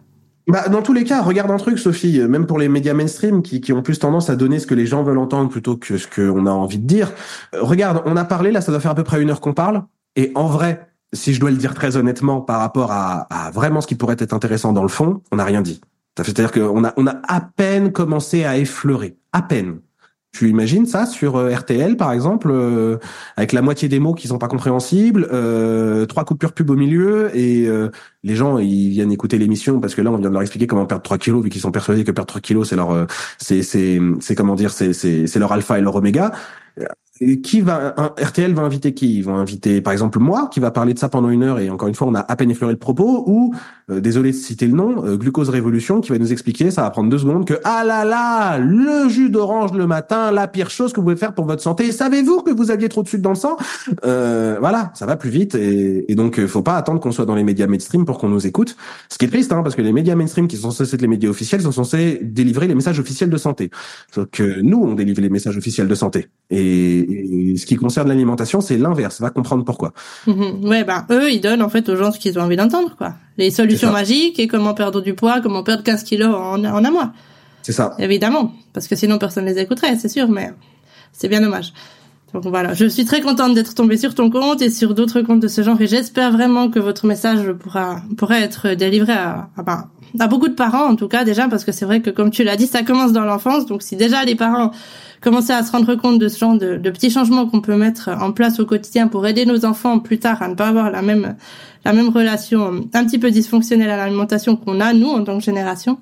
Speaker 3: Bah, dans tous les cas, regarde un truc, Sophie, même pour les médias mainstream qui, qui ont plus tendance à donner ce que les gens veulent entendre plutôt que ce qu'on a envie de dire. Euh, regarde, on a parlé, là, ça doit faire à peu près une heure qu'on parle. Et en vrai, si je dois le dire très honnêtement par rapport à, à vraiment ce qui pourrait être intéressant dans le fond, on n'a rien dit. C'est-à-dire qu'on a, on a à peine commencé à effleurer. À peine. Tu imagines ça sur euh, RTL par exemple, euh, avec la moitié des mots qui sont pas compréhensibles, euh, trois coupures pub au milieu et euh, les gens ils viennent écouter l'émission parce que là on vient de leur expliquer comment perdre 3 kilos vu qu'ils sont persuadés que perdre 3 kilos c'est leur c'est c'est c'est comment dire c'est c'est c'est leur alpha et leur oméga qui va un, RTL va inviter qui? Ils vont inviter par exemple moi qui va parler de ça pendant une heure et encore une fois on a à peine effleuré le propos ou euh, désolé de citer le nom euh, Glucose Révolution qui va nous expliquer ça va prendre deux secondes que ah là là le jus d'orange le matin la pire chose que vous pouvez faire pour votre santé. Savez-vous que vous aviez trop de sucre dans le sang? Euh, voilà ça va plus vite et, et donc faut pas attendre qu'on soit dans les médias mainstream pour qu'on nous écoute. Ce qui est triste hein, parce que les médias mainstream qui sont censés être les médias officiels sont censés délivrer les messages officiels de santé. Sauf que nous on délivre les messages officiels de santé. Et et ce qui concerne l'alimentation, c'est l'inverse. Va comprendre pourquoi.
Speaker 2: Mhm. Ouais, bah eux, ils donnent en fait aux gens ce qu'ils ont envie d'entendre, quoi. Les solutions magiques et comment perdre du poids, comment perdre 15 kilos en, en un mois.
Speaker 3: C'est ça.
Speaker 2: Évidemment, parce que sinon personne les écouterait, c'est sûr, mais c'est bien dommage. Donc voilà, je suis très contente d'être tombée sur ton compte et sur d'autres comptes de ce genre et j'espère vraiment que votre message pourra pourrait être délivré à, à, bah, à beaucoup de parents en tout cas déjà parce que c'est vrai que comme tu l'as dit, ça commence dans l'enfance. Donc si déjà les parents commencer à se rendre compte de ce genre de, de petits changements qu'on peut mettre en place au quotidien pour aider nos enfants plus tard à ne pas avoir la même la même relation un petit peu dysfonctionnelle à l'alimentation qu'on a nous en tant que génération,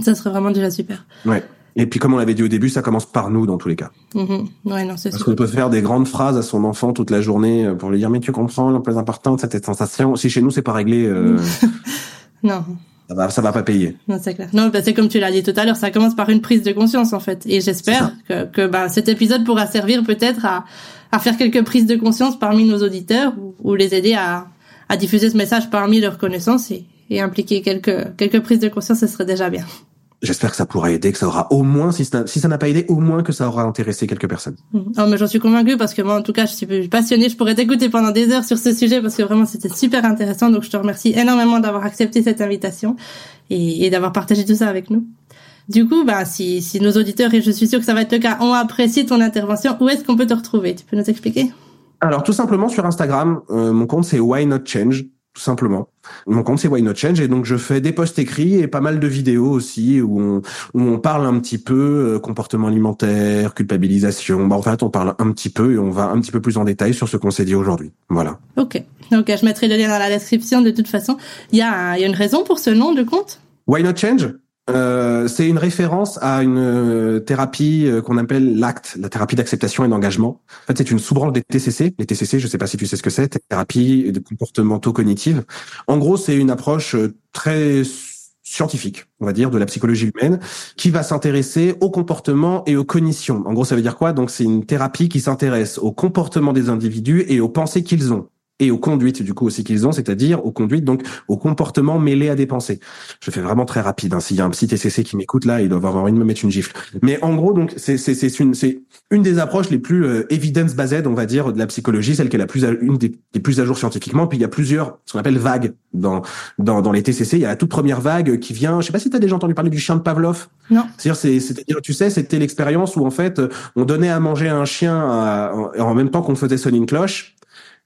Speaker 2: ça serait vraiment déjà super.
Speaker 3: Ouais. Et puis, comme on l'avait dit au début, ça commence par nous dans tous les cas.
Speaker 2: Mm-hmm. Ouais, non, c'est
Speaker 3: Parce qu'on peut faire des grandes phrases à son enfant toute la journée pour lui dire mais tu comprends le plus important cette sensation. Si chez nous c'est pas réglé. Euh...
Speaker 2: non
Speaker 3: ça va, ça va pas payer.
Speaker 2: Non, c'est clair. Non, bah, c'est comme tu l'as dit tout à l'heure, ça commence par une prise de conscience en fait. Et j'espère que, que bah, cet épisode pourra servir peut-être à, à faire quelques prises de conscience parmi nos auditeurs ou, les aider à, à diffuser ce message parmi leurs connaissances et, et impliquer quelques, quelques prises de conscience, ce serait déjà bien.
Speaker 3: J'espère que ça pourra aider, que ça aura au moins, si ça, si ça n'a pas aidé, au moins que ça aura intéressé quelques personnes.
Speaker 2: Oh, mais j'en suis convaincue parce que moi, en tout cas, je suis passionnée. Je pourrais t'écouter pendant des heures sur ce sujet parce que vraiment, c'était super intéressant. Donc, je te remercie énormément d'avoir accepté cette invitation et, et d'avoir partagé tout ça avec nous. Du coup, bah, si, si nos auditeurs, et je suis sûre que ça va être le cas, ont apprécié ton intervention, où est-ce qu'on peut te retrouver? Tu peux nous expliquer?
Speaker 3: Alors, tout simplement sur Instagram. Euh, mon compte, c'est Why Not Change tout simplement. Mon compte c'est Why Not Change et donc je fais des posts écrits et pas mal de vidéos aussi où on, où on parle un petit peu euh, comportement alimentaire, culpabilisation. Bah, en fait, on parle un petit peu et on va un petit peu plus en détail sur ce qu'on s'est dit aujourd'hui. Voilà.
Speaker 2: Ok. Donc je mettrai le lien dans la description de toute façon. Il y a, il y a une raison pour ce nom de compte?
Speaker 3: Why Not Change? Euh, c'est une référence à une euh, thérapie euh, qu'on appelle l'ACT, la thérapie d'acceptation et d'engagement. En fait, c'est une sous-branche des TCC. Les TCC, je ne sais pas si tu sais ce que c'est, thérapie de comportementaux cognitive. En gros, c'est une approche très scientifique, on va dire, de la psychologie humaine, qui va s'intéresser au comportement et aux cognitions. En gros, ça veut dire quoi? Donc, c'est une thérapie qui s'intéresse au comportement des individus et aux pensées qu'ils ont et aux conduites du coup aussi qu'ils ont, c'est-à-dire aux conduites donc au comportement mêlé à des pensées. Je fais vraiment très rapide. Hein. S'il y a un petit TCC qui m'écoute là, il doit avoir envie de me mettre une gifle. Mais en gros donc c'est une c'est une des approches les plus euh, evidence based on va dire de la psychologie, celle qui est la plus une des, plus à jour scientifiquement. Puis il y a plusieurs ce qu'on appelle vagues dans dans dans les TCC. Il y a la toute première vague qui vient. Je sais pas si tu as déjà entendu parler du chien de Pavlov.
Speaker 2: Non.
Speaker 3: C'est-à-dire c'est c'est-à-dire tu sais c'était l'expérience où en fait on donnait à manger à un chien en même temps qu'on faisait sonner une cloche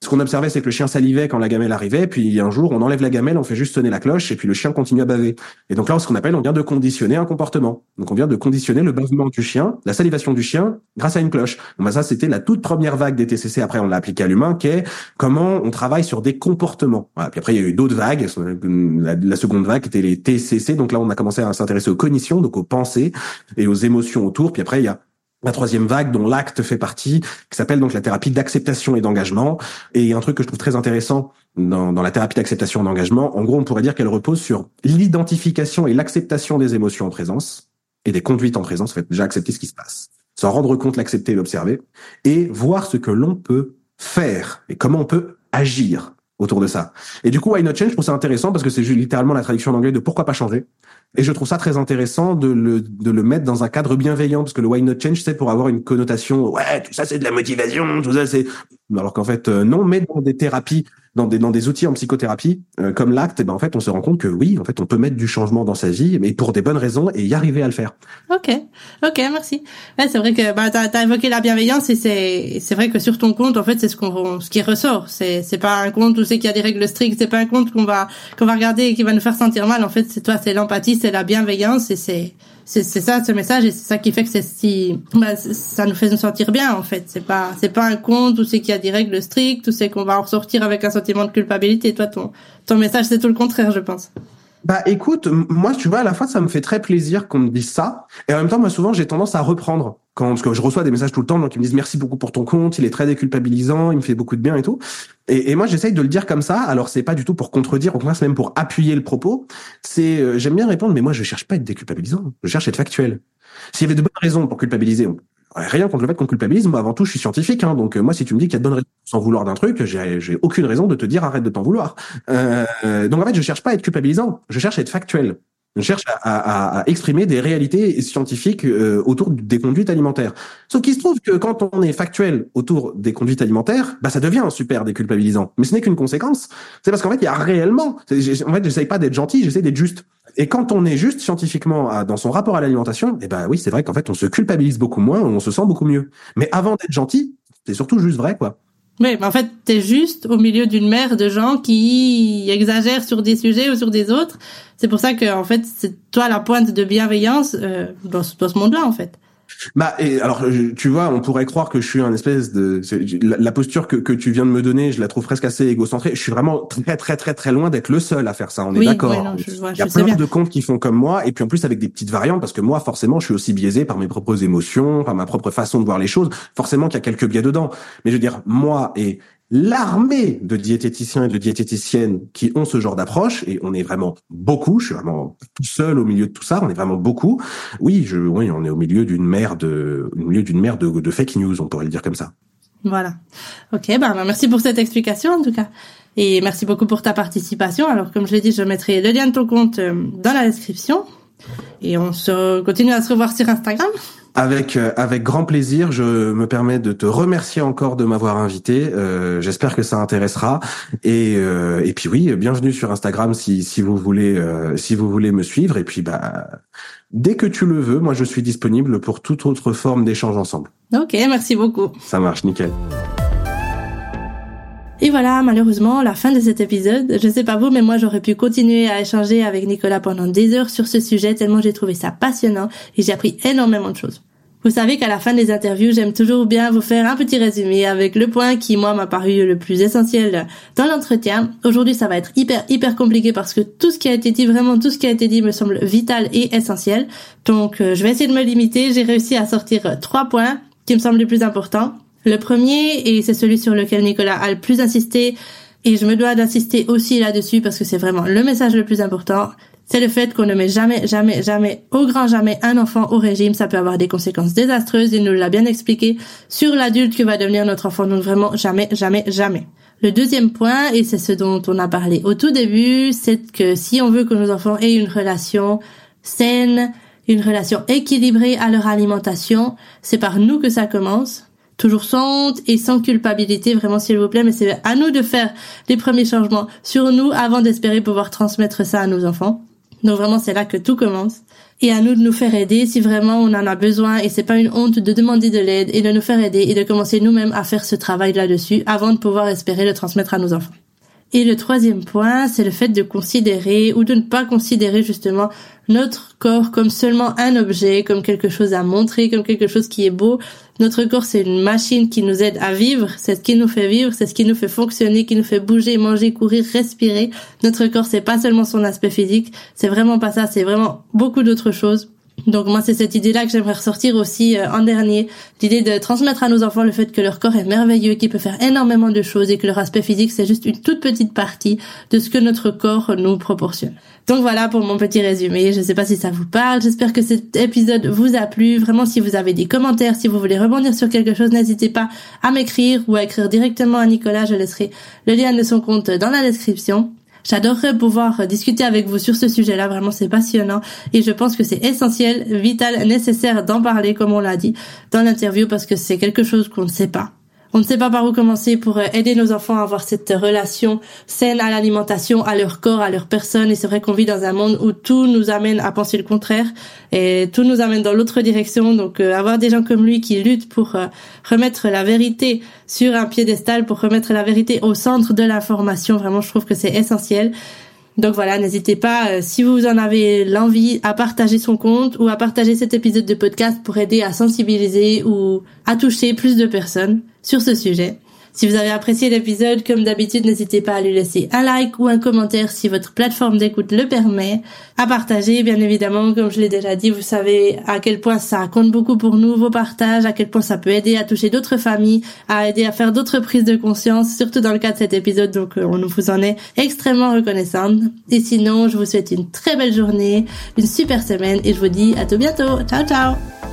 Speaker 3: ce qu'on observait, c'est que le chien salivait quand la gamelle arrivait, puis un jour, on enlève la gamelle, on fait juste sonner la cloche, et puis le chien continue à baver. Et donc là, ce qu'on appelle, on vient de conditionner un comportement. Donc on vient de conditionner le bavement du chien, la salivation du chien, grâce à une cloche. Donc bah, ça, c'était la toute première vague des TCC. Après, on l'a appliqué à l'humain, qui est comment on travaille sur des comportements. Puis après, il y a eu d'autres vagues. La, la, seconde vague était les TCC. Donc là, on a commencé à s'intéresser aux cognitions, donc aux pensées et aux émotions autour. Puis après, il y a la troisième vague dont l'acte fait partie, qui s'appelle donc la thérapie d'acceptation et d'engagement. Et un truc que je trouve très intéressant dans, la thérapie d'acceptation et d'engagement, en gros, on pourrait dire qu'elle repose sur l'identification et l'acceptation des émotions en présence et des conduites en présence, en fait, déjà accepter ce qui se passe, s'en rendre compte, l'accepter et l'observer, et voir ce que l'on peut faire et comment on peut agir autour de ça. Et du coup, Why Not Change, je trouve ça intéressant parce que c'est littéralement la traduction en anglais de pourquoi pas changer. Et je trouve ça très intéressant de le, de le mettre dans un cadre bienveillant, parce que le why not change, c'est pour avoir une connotation, ouais, tout ça c'est de la motivation, tout ça c'est... Alors qu'en fait, euh, non, mais dans des thérapies dans des dans des outils en psychothérapie euh, comme l'acte, eh ben en fait on se rend compte que oui, en fait on peut mettre du changement dans sa vie, mais pour des bonnes raisons et y arriver à le faire.
Speaker 2: Ok, ok, merci. Ouais, c'est vrai que bah t'as as évoqué la bienveillance et c'est vrai que sur ton compte en fait c'est ce qu'on ce qui ressort. C'est pas un compte où c'est qu'il y a des règles strictes, c'est pas un compte qu'on va qu'on va regarder et qui va nous faire sentir mal. En fait c'est toi, c'est l'empathie, c'est la bienveillance et c'est c'est ça ce message et c'est ça qui fait que c'est si bah, ça nous fait nous sentir bien en fait. C'est pas c'est pas un compte où c'est qu'il y a des règles strictes où c'est qu'on va en ressortir avec un sentiment de culpabilité. Toi ton ton message c'est tout le contraire je pense.
Speaker 3: Bah écoute, moi tu vois à la fois ça me fait très plaisir qu'on me dise ça et en même temps moi souvent j'ai tendance à reprendre quand parce que je reçois des messages tout le temps donc ils me disent merci beaucoup pour ton compte, il est très déculpabilisant, il me fait beaucoup de bien et tout. Et, et moi j'essaye de le dire comme ça. Alors c'est pas du tout pour contredire, au contraire c'est même pour appuyer le propos. C'est euh, j'aime bien répondre mais moi je cherche pas à être déculpabilisant, je cherche à être factuel. S'il y avait de bonnes raisons pour culpabiliser, rien contre le fait qu'on culpabilise. Moi, avant tout, je suis scientifique, hein, donc euh, moi, si tu me dis qu'il y a de bonnes raisons sans vouloir d'un truc, j'ai aucune raison de te dire arrête de t'en vouloir. Euh, donc en fait, je cherche pas à être culpabilisant, je cherche à être factuel. Je cherche à, à, à exprimer des réalités scientifiques euh, autour des conduites alimentaires. Sauf qu'il se trouve que quand on est factuel autour des conduites alimentaires, bah ça devient super déculpabilisant. Mais ce n'est qu'une conséquence. C'est parce qu'en fait, il y a réellement. En fait, j'essaye pas d'être gentil, j'essaie d'être juste. Et quand on est juste scientifiquement dans son rapport à l'alimentation, eh ben oui, c'est vrai qu'en fait, on se culpabilise beaucoup moins, on se sent beaucoup mieux. Mais avant d'être gentil, c'est surtout juste vrai, quoi.
Speaker 2: Oui, mais en fait, t'es juste au milieu d'une mer de gens qui exagèrent sur des sujets ou sur des autres. C'est pour ça que, en fait, c'est toi la pointe de bienveillance euh, dans, dans ce monde-là, en fait.
Speaker 3: Bah et alors tu vois, on pourrait croire que je suis un espèce de la, posture que, que tu viens de me donner, je la trouve presque assez égocentrée. Je suis vraiment très très très très loin d'être le seul à faire ça. On est d'accord. Il y a plein de comptes qui font comme moi et puis en plus avec des petites variantes parce que moi forcément je suis aussi biaisé par mes propres émotions, par ma propre façon de voir les choses. Forcément qu'il y a quelques biais dedans. Mais je veux dire moi et l'armée de diététiciens et de diététiciennes qui ont ce genre d'approche, et on est vraiment beaucoup, je suis vraiment tout seul au milieu de tout ça, on est vraiment beaucoup. Oui, je, oui, on est au milieu d'une mer de, au milieu d'une mer de, fake news, on pourrait le dire comme ça.
Speaker 2: Voilà. Ok, bah, merci pour cette explication en tout cas. Et merci beaucoup pour ta participation. Alors comme je l'ai dit, je mettrai le lien de ton compte euh, dans la description. Et on se continue à se revoir sur Instagram.
Speaker 3: Avec euh, avec grand plaisir, je me permets de te remercier encore de m'avoir invité. Euh, J'espère que ça intéressera. Et euh, et puis oui, bienvenue sur Instagram si si vous voulez euh, si vous voulez me suivre. Et puis bah dès que tu le veux, moi je suis disponible pour toute autre forme d'échange ensemble.
Speaker 2: Ok, merci beaucoup.
Speaker 3: Ça marche, nickel.
Speaker 2: Et voilà, malheureusement, la fin de cet épisode. Je sais pas vous, mais moi j'aurais pu continuer à échanger avec Nicolas pendant des heures sur ce sujet tellement j'ai trouvé ça passionnant et j'ai appris énormément de choses. Vous savez qu'à la fin des interviews, j'aime toujours bien vous faire un petit résumé avec le point qui, moi, m'a paru le plus essentiel dans l'entretien. Aujourd'hui, ça va être hyper, hyper compliqué parce que tout ce qui a été dit, vraiment tout ce qui a été dit me semble vital et essentiel. Donc, euh, je vais essayer de me limiter. J'ai réussi à sortir trois points qui me semblent les plus importants. Le premier, et c'est celui sur lequel Nicolas a le plus insisté, et je me dois d'insister aussi là-dessus parce que c'est vraiment le message le plus important, c'est le fait qu'on ne met jamais, jamais, jamais, au grand jamais, un enfant au régime. Ça peut avoir des conséquences désastreuses. Il nous l'a bien expliqué sur l'adulte qui va devenir notre enfant. Donc vraiment, jamais, jamais, jamais. Le deuxième point, et c'est ce dont on a parlé au tout début, c'est que si on veut que nos enfants aient une relation saine, une relation équilibrée à leur alimentation, c'est par nous que ça commence toujours sans honte et sans culpabilité, vraiment s'il vous plaît, mais c'est à nous de faire les premiers changements sur nous avant d'espérer pouvoir transmettre ça à nos enfants. Donc vraiment, c'est là que tout commence. Et à nous de nous faire aider si vraiment on en a besoin et c'est pas une honte de demander de l'aide et de nous faire aider et de commencer nous-mêmes à faire ce travail là-dessus avant de pouvoir espérer le transmettre à nos enfants. Et le troisième point, c'est le fait de considérer ou de ne pas considérer justement notre corps comme seulement un objet, comme quelque chose à montrer, comme quelque chose qui est beau. Notre corps, c'est une machine qui nous aide à vivre, c'est ce qui nous fait vivre, c'est ce qui nous fait fonctionner, qui nous fait bouger, manger, courir, respirer. Notre corps, c'est pas seulement son aspect physique, c'est vraiment pas ça, c'est vraiment beaucoup d'autres choses. Donc moi c'est cette idée-là que j'aimerais ressortir aussi euh, en dernier, l'idée de transmettre à nos enfants le fait que leur corps est merveilleux, qu'il peut faire énormément de choses et que leur aspect physique c'est juste une toute petite partie de ce que notre corps nous proportionne. Donc voilà pour mon petit résumé, je ne sais pas si ça vous parle, j'espère que cet épisode vous a plu, vraiment si vous avez des commentaires, si vous voulez rebondir sur quelque chose, n'hésitez pas à m'écrire ou à écrire directement à Nicolas, je laisserai le lien de son compte dans la description. J'adorerais pouvoir discuter avec vous sur ce sujet-là, vraiment c'est passionnant et je pense que c'est essentiel, vital, nécessaire d'en parler comme on l'a dit dans l'interview parce que c'est quelque chose qu'on ne sait pas. On ne sait pas par où commencer pour euh, aider nos enfants à avoir cette relation saine à l'alimentation, à leur corps, à leur personne. Et c'est vrai qu'on vit dans un monde où tout nous amène à penser le contraire et tout nous amène dans l'autre direction. Donc euh, avoir des gens comme lui qui luttent pour euh, remettre la vérité sur un piédestal, pour remettre la vérité au centre de l'information, vraiment je trouve que c'est essentiel. Donc voilà, n'hésitez pas, si vous en avez l'envie, à partager son compte ou à partager cet épisode de podcast pour aider à sensibiliser ou à toucher plus de personnes sur ce sujet. Si vous avez apprécié l'épisode, comme d'habitude, n'hésitez pas à lui laisser un like ou un commentaire si votre plateforme d'écoute le permet. À partager, bien évidemment, comme je l'ai déjà dit, vous savez à quel point ça compte beaucoup pour nous, vos partages, à quel point ça peut aider à toucher d'autres familles, à aider à faire d'autres prises de conscience, surtout dans le cas de cet épisode, donc euh, on vous en est extrêmement reconnaissante. Et sinon, je vous souhaite une très belle journée, une super semaine, et je vous dis à tout bientôt. Ciao, ciao!